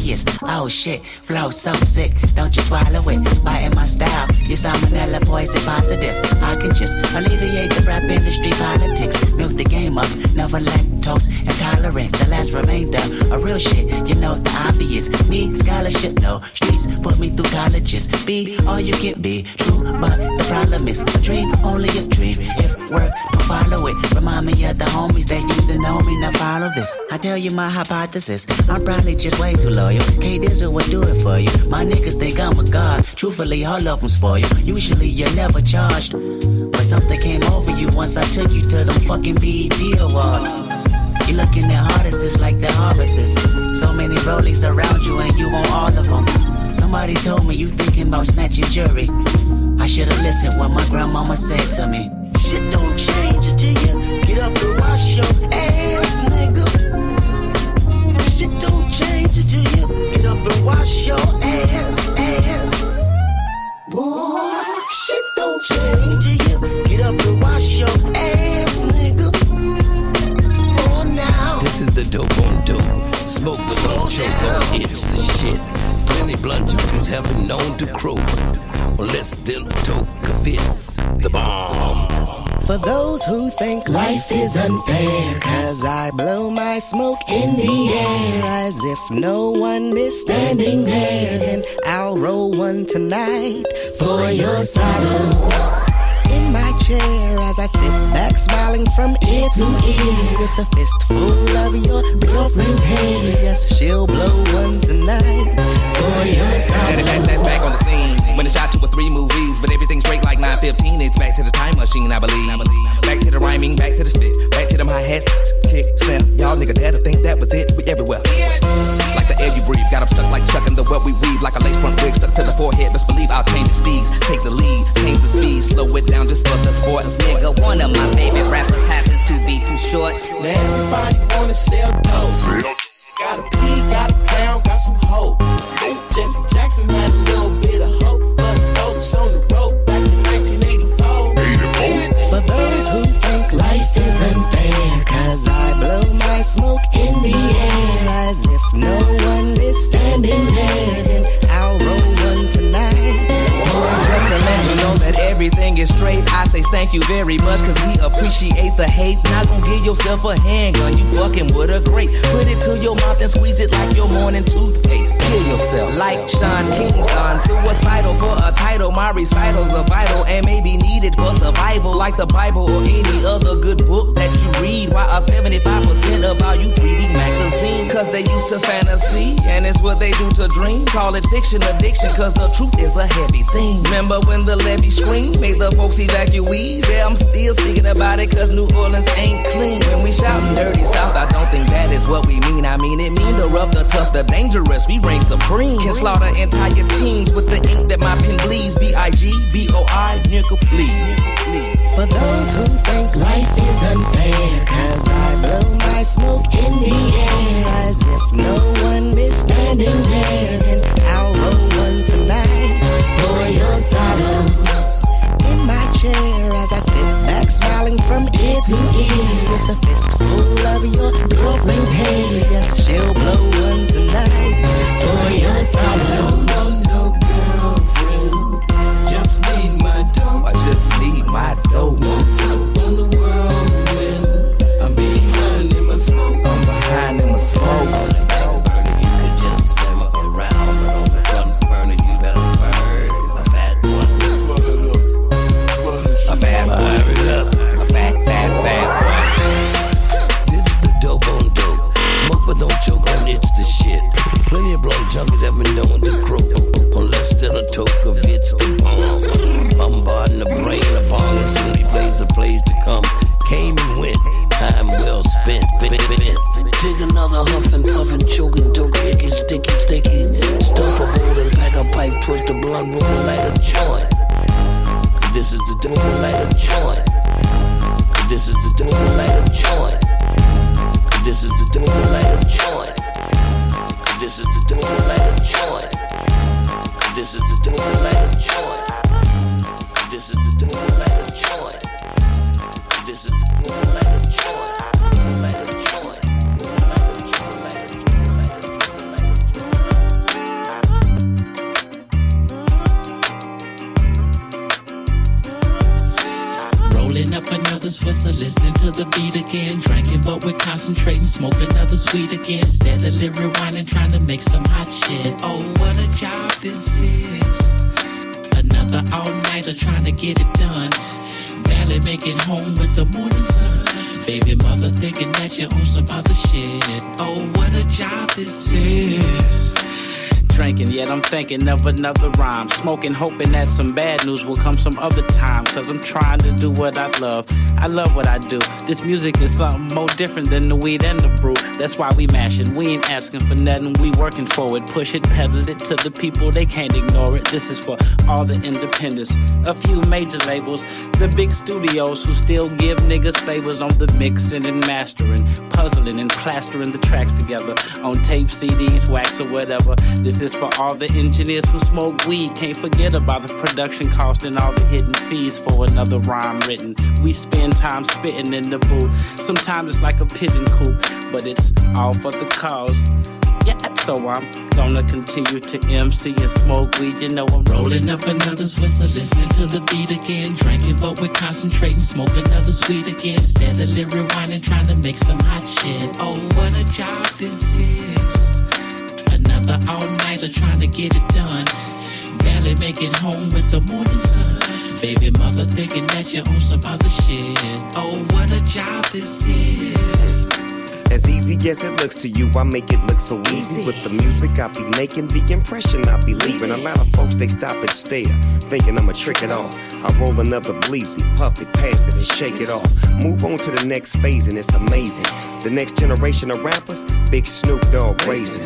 Obvious. Oh shit, flow so sick, don't you swallow it. Biting my style, you salmonella poison positive. I can just alleviate the rap industry politics. Milk the game up, never lactose intolerant. The last remainder, a real shit, you know the obvious. Me, scholarship, no. Streets put me through colleges. Be all you can be, true, but the problem is a dream, only a dream. If work, don't follow it. Remind me of the homies that used to know me, now follow this. I tell you my hypothesis, I'm probably just way too loyal. K Dizzle would do it for you. My niggas think I'm a god. Truthfully, all of them spoil. You. Usually you're never charged. But something came over you once I took you to them fucking BET Awards. You looking at artists like the harvests. So many rollies around you and you want all of them. Somebody told me you thinking about snatching jury. I should've listened what my grandmama said to me. Shit don't change until you get up and wash your ass, nigga. Shit don't change until you get up and wash your ass, ass. Boy, shit don't change till you get up and wash your ass, on it's the shit. Plenty blunt jokers have been known to croak. Well, less than a toke of it's the bomb. For those who think life is unfair, cause I blow my smoke in the air as if no one is standing there, then I'll roll one tonight for your sorrows. Chair as I sit back smiling from ear to ear with a fistful of your girlfriend's hair. Yes, she'll blow one tonight for your Daddy sorrows. Fast that's back on the scene. When it's shot two or three movies, but everything's straight like 915. It's back to the time machine, I believe. Back to the rhyming, back to the spit, back to them hi hats, kick, snap. Y'all nigga dare to think that was it. We everywhere. Like the air you breathe, got 'em stuck like Chuck in the web we weave. Like a lace front wig stuck to the forehead. Best believe I'll change the steeds, take the lead, change the speed, slow it down just for the sport. Nigga, one of my favorite rappers happens to be too short. Now everybody wanna sell dope. Got a P, got a pound, got some hope. Jesse Jackson had a little bit of hope folks on the road back in 1984. For those who think life is unfair, cause I blow my smoke thank you very much, cause we appreciate the hate. Not gonna give yourself a handgun, you fucking with a great. Put it to your mouth and squeeze it like your morning toothpaste. Kill yourself. Like Sean Kingston, suicidal for a title. My recitals are vital and may be needed for survival, like the Bible or any other good book that you read. Why are 75% of all you 3D magazine? Cause they used to fantasy, and it's what they do to dream. Call it fiction addiction, cause the truth is a heavy thing. Remember when the levee screamed, made the folks Yeah, I'm still speaking about it, cause New Orleans ain't clean. When we shoutin' dirty south, I don't think that is what we mean. I mean, it mean the rough, the tough, the dangerous. We reign supreme. Can slaughter entire teams with the ink that my pen bleeds. B I G B O I, nickel, please. For those who think life is unfair, cause I blow my smoke in the air as if no one is standing there, then I'll roll one tonight for your sorrows. In my chair as I sit back smiling from ear to ear with a fistful of your girlfriend's hair. Yes, she'll blow one tonight for your sorrows. No girlfriend, just need my dough. I just need my dough. on the Another huff and puff and sticky, sticky. Stuff a bowl and pack a pipe, twist the blunt, and light a joint. This is the dope and light a joint. This is the and light a joint. This is the and light a joint. This is the and light joint. This is the light a joint. We're concentrating, smoke another sweet again. Steadily rewinding, trying to make some hot shit. Oh, what a job this is. Another all-nighter trying to get it done. Barely make it home with the morning sun. Baby mother thinking that you're on some other shit. Oh, what a job this is drinking, yet I'm thinking of another rhyme. Smoking, hoping that some bad news will come some other time. Cause I'm trying to do what I love. I love what I do. This music is something more different than the weed and the brew. That's why we mash it. We ain't asking for nothing, we working for it. Push it, pedal it to the people, they can't ignore it. This is for all the independents. A few major labels, the big studios who still give niggas favors on the mixing and mastering, puzzling and plastering the tracks together on tape, CDs, wax, or whatever. This is for all the engineers who smoke weed. Can't forget about the production cost and all the hidden fees for another rhyme written. We spend time spitting in the booth. Sometimes it's like a pigeon coop, but it's all for the cause. Yeah, so I'm gonna continue to MC and smoke weed. You know I'm rolling up another whistle, listening to the beat again. Drinking, but we're concentrating, smoke another sweet again. Steadily rewinding, trying to make some hot shit. Oh, what a job this is another all nighter trying to get it done. Barely make it home with the morning sun. Baby mother thinking that you're on some other shit. Oh, what a job this is. As easy as it looks to you, I make it look so easy. With the music I be making, the impression I be leaving. A lot of folks, they stop and stare, thinking I'ma trick it off. I roll another bleezy, puff it, pass it, and shake it off. Move on to the next phase, and it's amazing. The next generation of rappers, Big Snoop Dogg raising.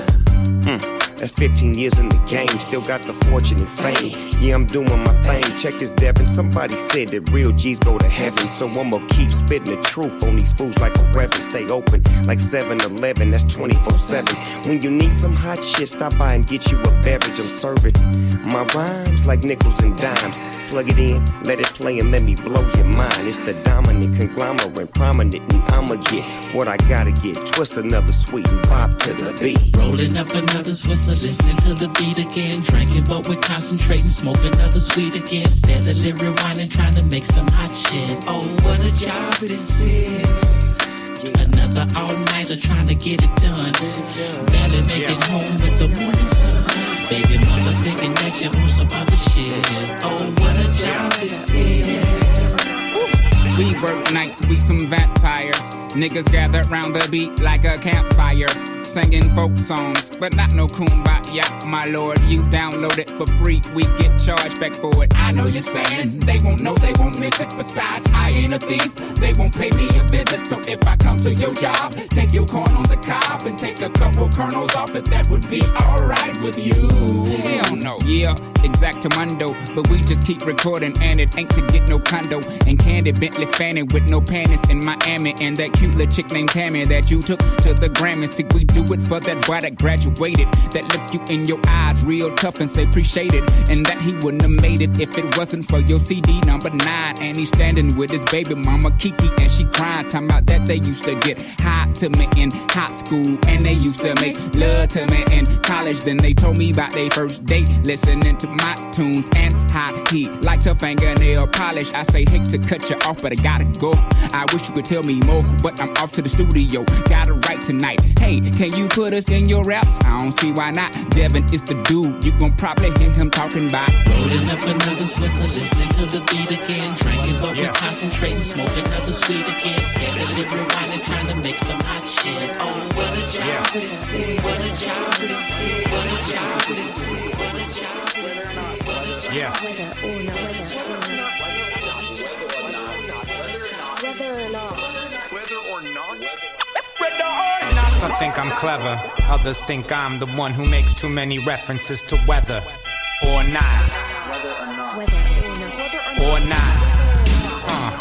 Hmm. That's 15 years in the game, still got the fortune and fame. Yeah, I'm doing my thing. Check this, Devin. Somebody said that real G's go to heaven, so I'ma keep spitting the truth on these fools like a reverend. Stay open like 7 Eleven, that's 24 7. When you need some hot shit, stop by and get you a beverage. I'm serving my rhymes like nickels and dimes. Plug it in, let it play, and let me blow your mind. It's the dominant conglomerate, prominent, and I'ma get what I gotta get. Twist another sweet and pop to the beat. Rolling up another Swisser, listening to the beat again. Drinking, but we're concentrating, smoke another sweet again. Steadily rewinding, trying to make some hot shit. Oh, what a job this is. Another all nighter trying to get it done. Barely make it home with the morning sun. Baby mother thinking that you on some other shit. Oh, what a job this is. We work nights, we some vampires. Niggas gather round the beat like a campfire singing folk songs, but not no kumbaya, my lord. You download it for free, we get charged back for it. I know you're saying they won't know, they won't miss it. Besides, I ain't a thief, they won't pay me a visit. So if I come to your job, take your corn on the cob and take a couple kernels off it, that would be alright with you. Hell no. Yeah, exactamundo, but we just keep recording and it ain't to get no condo. And Candy Bentley fanning with no panties in Miami and that cute little chick named Tammy that you took to the Grammy. See, we do it for that boy that graduated, that look you in your eyes real tough and say appreciate it, and that he wouldn't have made it if it wasn't for your CD number nine. And he's standing with his baby mama Kiki, and she crying, talking about that they used to get high to me in high school, and they used to make love to me in college. Then they told me about their first date, listening to my tunes and how he liked her fingernail polish. I say hate to cut you off, but I gotta go. I wish you could tell me more, but I'm off to the studio. Gotta write tonight. Hey, can you put us in your raps? I don't see why not. Devin is the dude. You gon' probably hear him talking about rolling up another Swisser, listening to the beat again. Drinking, but we're concentrating, smoking another sweet again. Steadily rewinding, trying to make some hot shit. Oh, what a job this is! What a job this is! What a job this is! What a job this is! What a job. Yeah. Whether or not, whether or not, whether or not, whether or not. Some think I'm clever, others think I'm the one who makes too many references to weather or not. Whether or not. Or not. Uh.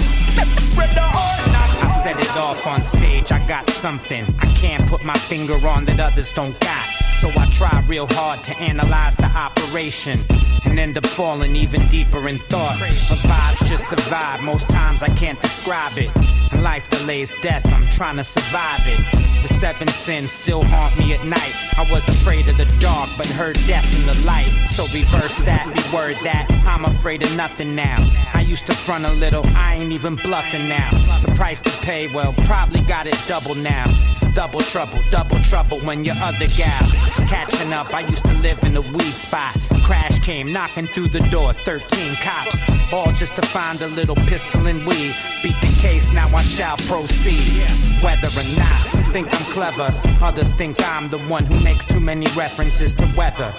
I set it off on stage, I got something I can't put my finger on that others don't got. So I try real hard to analyze the operation and end up falling even deeper in thought. A vibe's just a vibe, most times I can't describe it. And life delays death, I'm trying to survive it. The seven sins still haunt me at night. I was afraid of the dark, but heard death in the light. So reverse that, reword that. I'm afraid of nothing now. I used to front a little, I ain't even bluffing now. The price to pay, well, probably got it double now. It's double trouble, double trouble when your other gal is catching up. I used to live in a weed spot. Crash came knocking through the door, 13 cops, all just to find a little pistol and weed. Beat the case, now I shall proceed. Whether or not some think I'm clever, others think I'm the one who makes too many references to weather.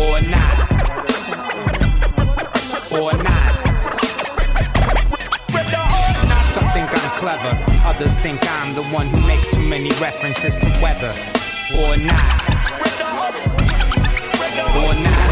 Or not. Or not. Clever, others think I'm the one who makes too many references to weather. Or not. Or not.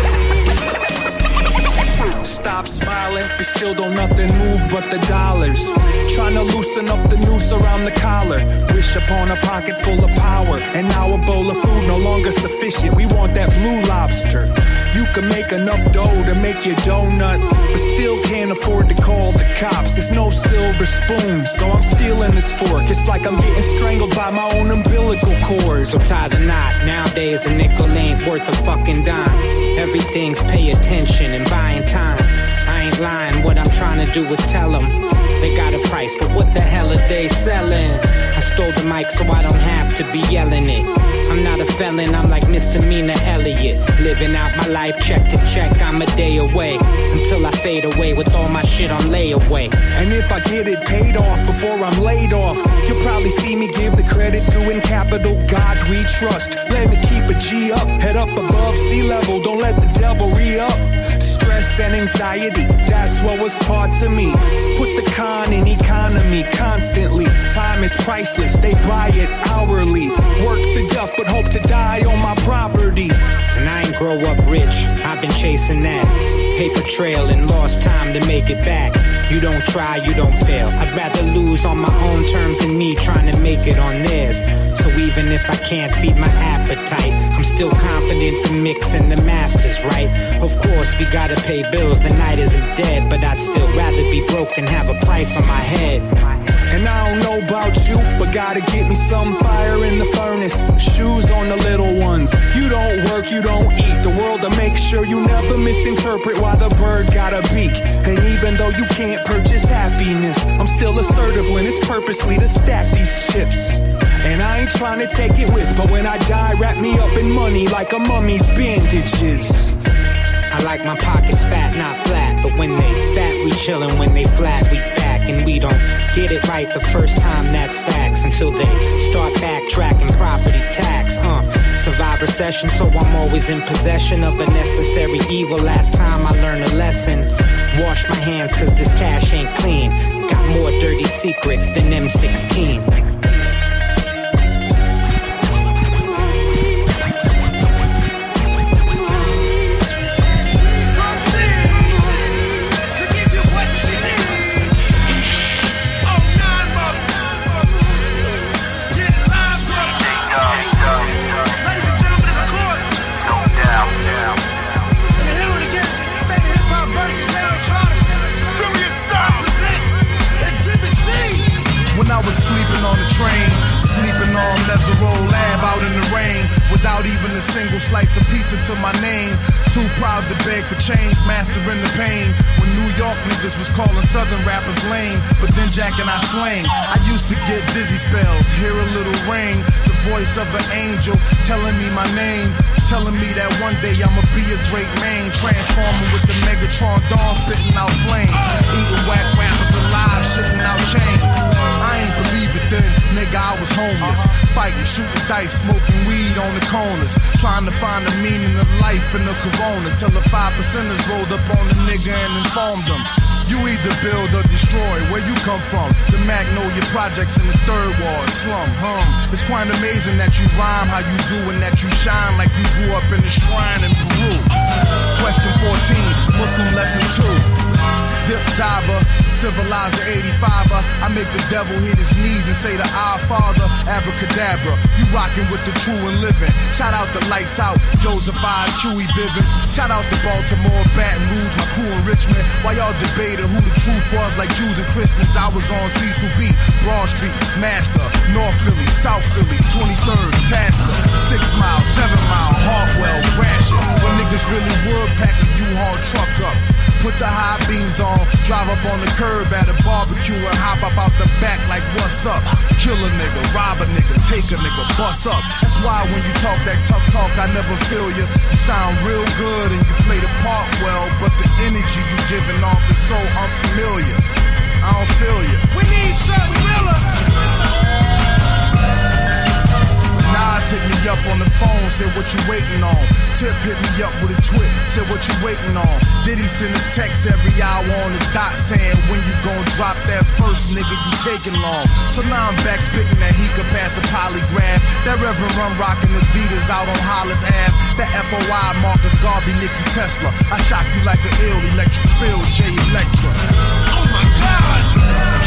Stop smiling, We still don't nothing move but the dollars. Trying to loosen up the noose around the collar. Wish upon a pocket full of power, and now a bowl of food no longer sufficient. We want that blue lobster. You can make enough dough to make your donut, but still can't afford to call the cops. There's no silver spoon, so I'm stealing this fork. It's like I'm getting strangled by my own umbilical cord. So tie the knot. Nowadays, a nickel ain't worth a fucking dime. Everything's pay attention and buying time. I ain't lying, what I'm trying to do is tell them they got a price, but what the hell are they selling? I stole the mic so I don't have to be yelling it. I'm not a felon, I'm like misdemeanor Elliot. Living out my life check to check, I'm a day away. Until I fade away with all my shit on layaway. And if I get it paid off before I'm laid off, you'll probably see me give the credit to in capital God we trust. Let me keep a G up, head up above sea level, don't let the devil re up. Stress and anxiety, that's what was taught to me. Put the con in economy constantly. Time is priceless, they buy it hourly. Work to death, but hope to die on my property. And I ain't grow up rich, I've been chasing that. Paper trail and lost time to make it back. You don't try, you don't fail. I'd rather lose on my own terms than me trying to make it on theirs. So even if I can't feed my appetite, I'm still confident the mix and the masters right. Of course, we gotta pay bills, the night isn't dead, but I'd still rather be broke than have a price on my head. And I don't know about you, but gotta get me some fire in the furnace. Shoes on the little ones. You don't work, you don't eat. The world to make sure you never misinterpret why the bird got a beak. And even though you can't purchase happiness, I'm still assertive when it's purposely to stack these chips. And I ain't trying to take it with, but when I die, wrap me up in money like a mummy's bandages. I like my pockets fat, not flat. But when they fat, we chillin'. When they flat, we back. And we don't get it right the first time, that's facts. Until they start backtracking property tax. Uh, survive recession, so I'm always in possession of a necessary evil. Last time I learned a lesson. Wash my hands, cause this cash ain't clean. Got more dirty secrets than M16. Sleeping on the train, sleeping on Mesero Lab out in the rain, without even a single slice of pizza to my name. Too proud to beg for change, mastering the pain. When New York niggas was calling Southern rappers lame, but then Jack and I slang. I used to get dizzy spells, hear a little ring, the voice of an angel telling me my name, telling me that one day I'ma be a great man, transforming with the Megatron dawn spitting out flames, eating whack rappers alive, shitting out chains. Then, nigga, I was homeless, uh-huh. fighting, shooting dice, smoking weed on the corners, trying to find the meaning of life in the corona, till the five percenters rolled up on the nigga and informed them. You either build or destroy. Where you come from? The Magnolia Projects in the third ward slum. Hum. It's quite amazing that you rhyme how you do and that you shine like you grew up in a shrine in Peru. Question 14, Muslim lesson 2. Dip diver, civilizer 85er. I make the devil hit his knees and say to our father, abracadabra. You rockin' with the true and living. Shout out the lights out, Joseph I, Chewy Bivens. Shout out the Baltimore, Baton Rouge, my crew in Richmond. While y'all debated who the truth was, like Jews and Christians, I was on Cecil B, Broad Street, Master, North Philly, South Philly, 23rd, Tasker, Six Mile, Seven Mile, Hartwell, Gratiot. When niggas really would pack a U-Haul truck up. Put the high beams on, Drive up on the curb at a barbecue and hop up out the back like what's up? Kill a nigga, rob a nigga, take a nigga, bust up. That's why when you talk that tough talk, I never feel you. You sound real good and you play the part well, but the energy you giving off is so unfamiliar. I don't feel you. We need something realer. Nas hit me up on the phone, said what you waiting on. Tip hit me up with a twit, said what you waiting on. Diddy send a text every hour on the dot saying when you gon' drop that first nigga you taking long. So now I'm back spitting that he could pass a polygraph. That Reverend Run rockin' Adidas out on Hollis Ave. That FOI Marcus Garvey, Nicky Tesla. I shock you like an ill electric field, J Electra. Oh my God!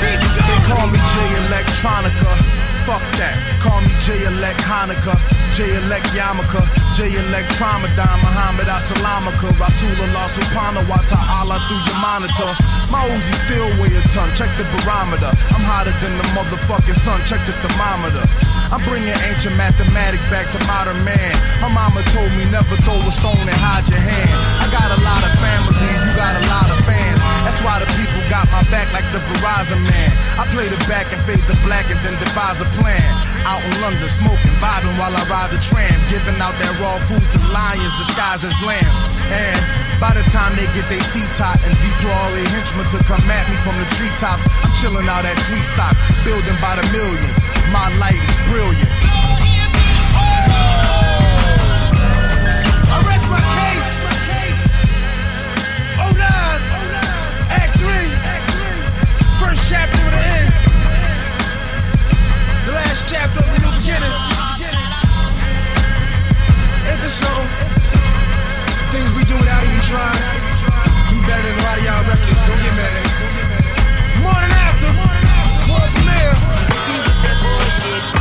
They call me Jay Electronica. Fuck that. Call me J Elect Hanukkah, J Elect Yamaka, J Elect Tramadan, Muhammad Asalamaka, Rasulullah Subhanahu wa Ta'ala through your monitor. My Uzi still weigh a ton, check the barometer. I'm hotter than the motherfucking sun, check the thermometer. I'm bringing ancient mathematics back to modern man. My mama told me never throw a stone and hide your hand. I got a lot of family, you got a lot of fans. That's why the people got my back like the Verizon man. I play the back and fade the black and then devise a plan. Out in London, smoking, vibing while I ride the tram. Giving out that raw food to lions disguised as lambs. And by the time they get their seat top and deploy all their henchmen to come at me from the treetops, I'm chilling out at Tweet Stock, building by the millions. My light is brilliant. I rest my case. The last chapter of the new beginning. Ain't this something? Things we do without even trying. Be better than a lot of y'all records. Don't get mad. Morning after, world premiere. And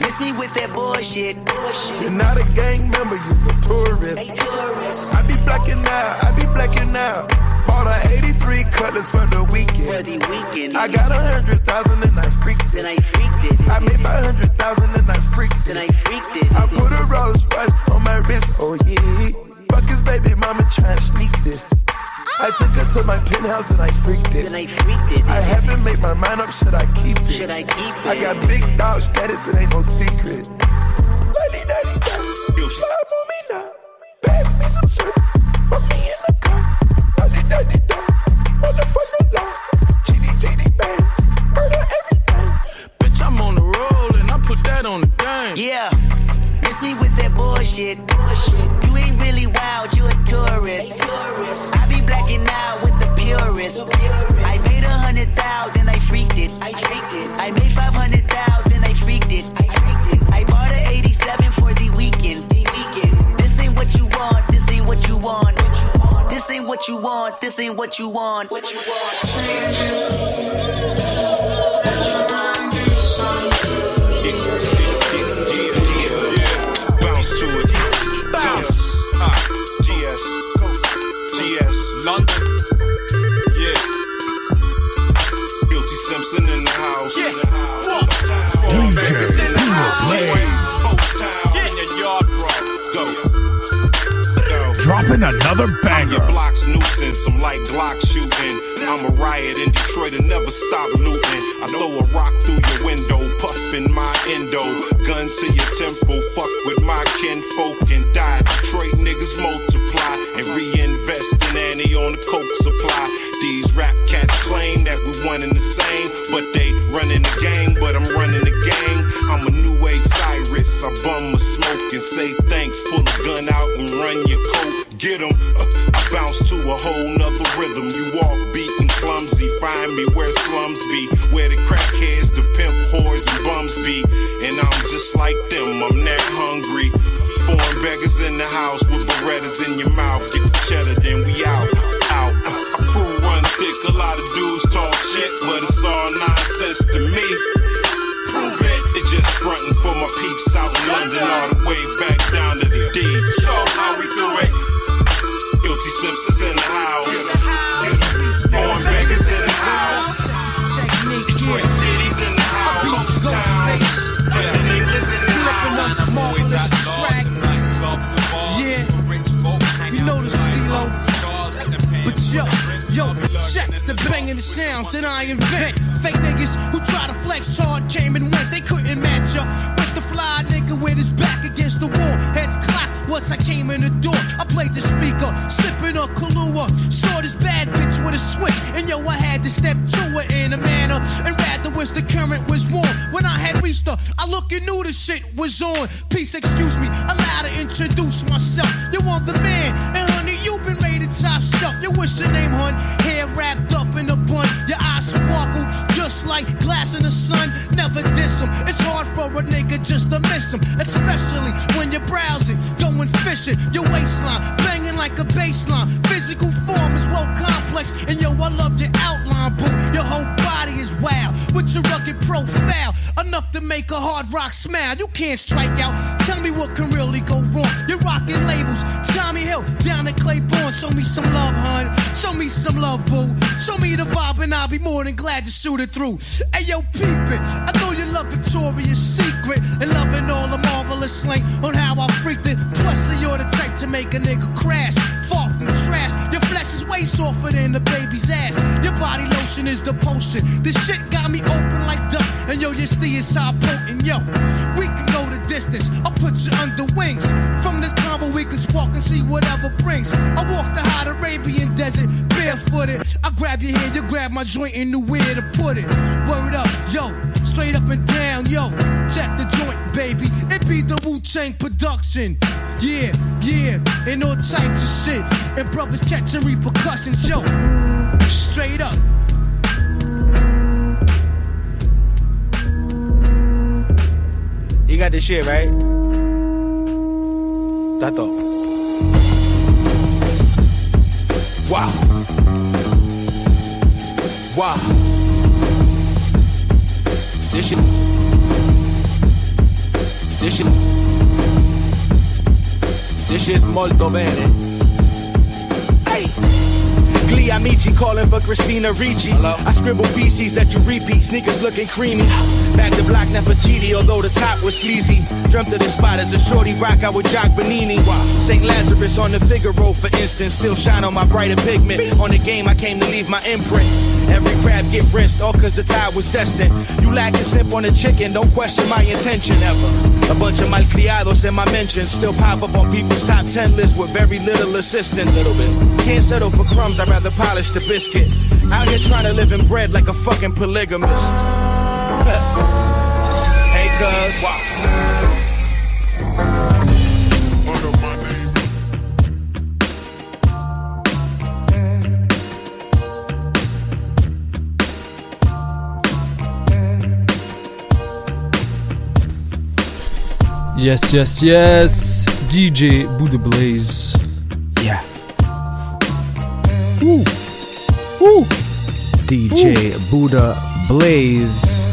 Miss me with that bullshit. Bullshit. You're not a gang member, you're a tourist. I be blacking out, I be blacking out. Bought a 83 cutlass for the weekend. I got a hundred thousand and I freaked it. I made five hundred thousand and I freaked it. I put a Rolls Royce on my wrist, oh yeah. Fuck his baby mama try to sneak this. I took her to my penthouse and I freaked it. I haven't made my mind up, should I keep it? I got big dog status, it ain't no secret. Lady, daddy, daddy, slide on me now. Pass me some syrup, put me in the car. Lady, daddy, daddy, motherfucker law. GD, GD, bang, murder everything. Bitch, I'm on the roll and I put that on the game. Yeah, miss me with that bullshit. You ain't really wild, you a tourist. I be blacking out with the purist. I made a hundred thousand, I freaked it. I made five hundred thousand, I freaked it. I bought a 87 for the weekend. This ain't what you want, this ain't what you want. This ain't what you want, this ain't what you want. What you Bounce to it. Bounce. Ah, GS. GS. London. Yeah. Guilty Simpson in the house. Yeah. Vegas in the house. Blaze. Post town in your yard, bro. Go. Dropping another banger. Your block's nuisance, I'm like Glock shooting. I'm a riot in Detroit and never stop looting. I throw a rock through your window, puffin' my endo. Gun to your temple, fuck with my kinfolk and die. Detroit niggas multiply and reinvest in Annie on the coke supply. These rap cats claim that we one and the same, but they running the game, but I'm running the gang. I'm a new age Cyrus, I bum a smoke and say thanks. Pull a gun out and run your coat. Get 'em. Uh, I bounce to a whole nother rhythm. You off beat and clumsy. Find me where slums be, where the crackheads, the pimp whores and bums be. And I'm just like them. I'm that hungry. Foreign beggars in the house with Berettas in your mouth. Get the cheddar, then we out. Out. Uh, crew run thick. A lot of dudes talk shit, but it's all nonsense to me. Prove it. They just frontin' for my peeps out in London, all the way back down to the D. Show how we do it. Guilty Simpsons in the house. Born beggars in the house. Detroit City's in the house. Town. New England's in the house. Yeah, you know the stilo. But yo, yo, check the banging the sounds that I invent. Fake niggas who try to flex hard came and went. They couldn't match up with the fly nigga with his back against the wall. Heads clock once I came in the door. I played the speaker, sipping a Kahlua. Saw this bad bitch with a switch, and yo, I had to step to her in a manner and rather wish the current was warm. When I had reached her, I looked and knew the shit was on. Peace, excuse me, allow to introduce myself. You want the man, and top shelf. You wish your name, hun, hair wrapped up in a bun. Your eyes sparkle just like glass in the sun. Never diss diss 'em. It's hard for a nigga just to miss miss 'em, especially when you're browsing, going fishing. Your waistline banging like a baseline. Physical form is well complex, and yo, I love your outline, boo. Your whole body is wild with your rugged profile, enough to make a hard rock smile. You can't strike out. Tell me what can really go wrong. You're rocking labels. Tommy Hill down at Show me some love, hun. Show me some love, boo. Show me the vibe, and I'll be more than glad to shoot it through. Hey, yo, peep it. I know you love Victoria's Secret and loving all the marvelous slang on how I freaked it. Plus, you're the type to make a nigga crash. Far from trash. Your flesh is way softer than the baby's ass. Your body lotion is the potion. This shit got me open like dust. And yo, your stee is top potent. Yo, we can go the distance. I'll put you under wings. From this we can spark and see whatever brings. I walk the hot Arabian desert barefooted. I grab your hand, you grab my joint and knew where to put it. Word up, yo, straight up and down, yo. Check the joint, baby. It be the Wu Tang production. Yeah, yeah, and all types of shit. And brothers catching repercussions, yo. Straight up. You got this shit, right? Tato. Wow. Wow. This shit. This shit. This shit's molto bene. Glee Amici calling for Christina Ricci. I scribble feces that you repeat, sneakers looking creamy. Back to Black Nefertiti, although the top was sleazy. Dreamt of this spot as a shorty rock out with Jock Benini. St. Lazarus on the Figaro, for instance, still shine on my brighter pigment. On the game, I came to leave my imprint. Every crab get rinsed, all cause the tide was destined. You lacking simp on a chicken, don't question my intention ever. A bunch of malcriados in my mentions still pop up on people's top 10 lists with very little assistance. Little bit. Can't settle for crumbs, I'd rather polish the biscuit. Out here trying to live in bread like a fucking polygamist. hey, cuz. Yes, yes, yes. DJ Buddha Blaze. Yeah. Ouh. Ouh. DJ Buddha Blaze.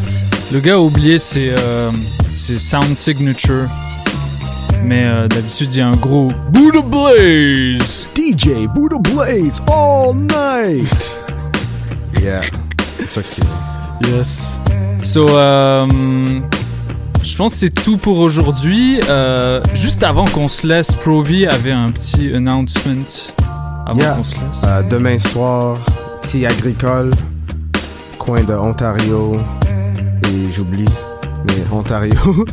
Le gars a oublié ses, euh, ses sound signature. Mais euh, d'habitude, il y a un gros Buddha Blaze. DJ Buddha Blaze all night. yeah. C'est ça qui. Yes. So, um, Je pense que c'est tout pour aujourd'hui. Euh, juste avant qu'on se laisse, Provi avait un petit announcement avant Yeah. qu'on se laisse. Euh, demain soir, petit agricole, coin de Ontario. Et j'oublie, mais Ontario.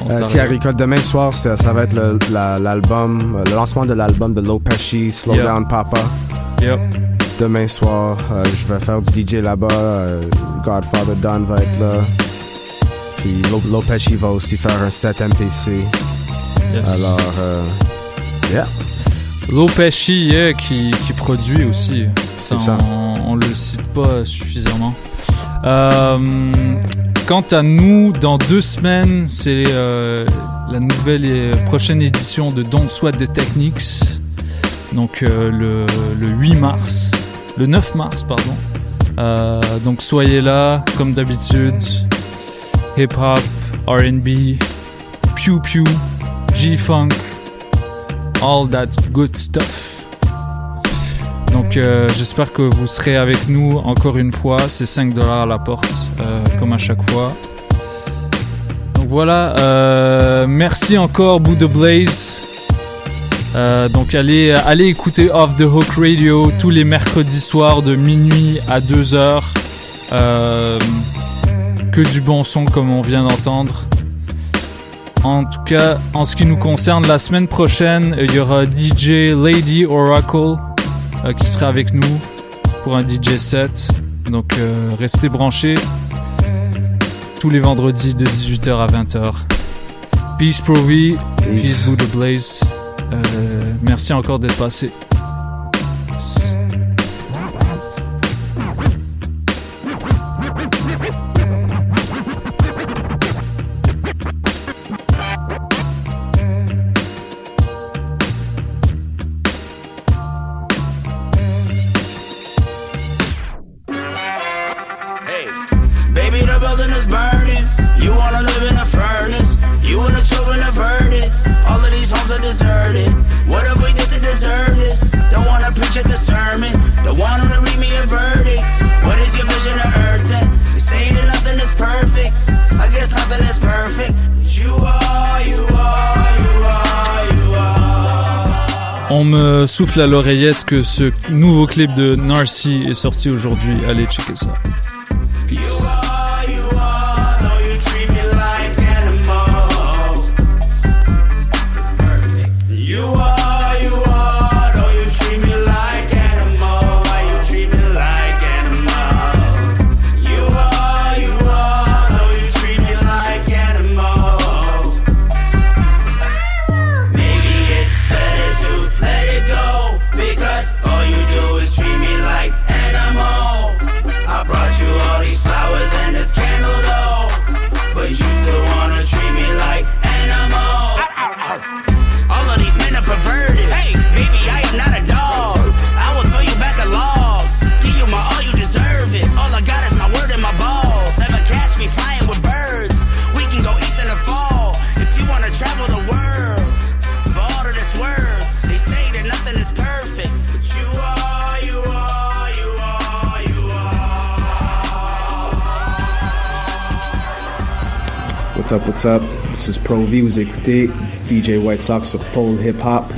Euh, Ontario. petit agricole, demain soir, ça, ça va être le- la- l'album, euh, le lancement de l'album de Lopeshi, Slow. Down Papa. Yep. Demain soir, euh, je vais faire du DJ là-bas. euh, Godfather Don va être là. Puis Lo- Lopeshi va aussi faire un set MPC. Yes. Alors, euh, yeah. Lopeshi, yeah, qui, qui produit aussi. Ça, C'est ça. On, on le cite pas suffisamment. Euh, quant à nous, dans deux semaines, c'est euh, la nouvelle et prochaine édition de Don't Sweat the Techniques. Donc euh, le, le 8 mars. Le 9 mars, pardon. Euh, donc soyez là, comme d'habitude. Hip-hop, RB, Pew Pew, G-Funk, all that good stuff. Donc euh, j'espère que vous serez avec nous encore une fois. C'est 5 dollars à la porte, euh, comme à chaque fois. Donc voilà, euh, merci encore Boo the Blaze. Donc allez, allez écouter Off the Hook Radio tous les mercredis soirs de minuit à 2h. Que du bon son comme on vient d'entendre. En tout cas, en ce qui nous concerne, la semaine prochaine, il y aura DJ Lady Oracle euh, qui sera avec nous pour un DJ set. Donc euh, restez branchés tous les vendredis de 18h à 20h. Peace Provi, Peace, Buddha Blaze. Euh, merci encore d'être passé. Souffle à l'oreillette que ce nouveau clip de Narcy est sorti aujourd'hui. Allez checker ça. Peace. What's up, what's up? This is Pro V, vous écoutez DJ White Sox sur Pole Hip Hop.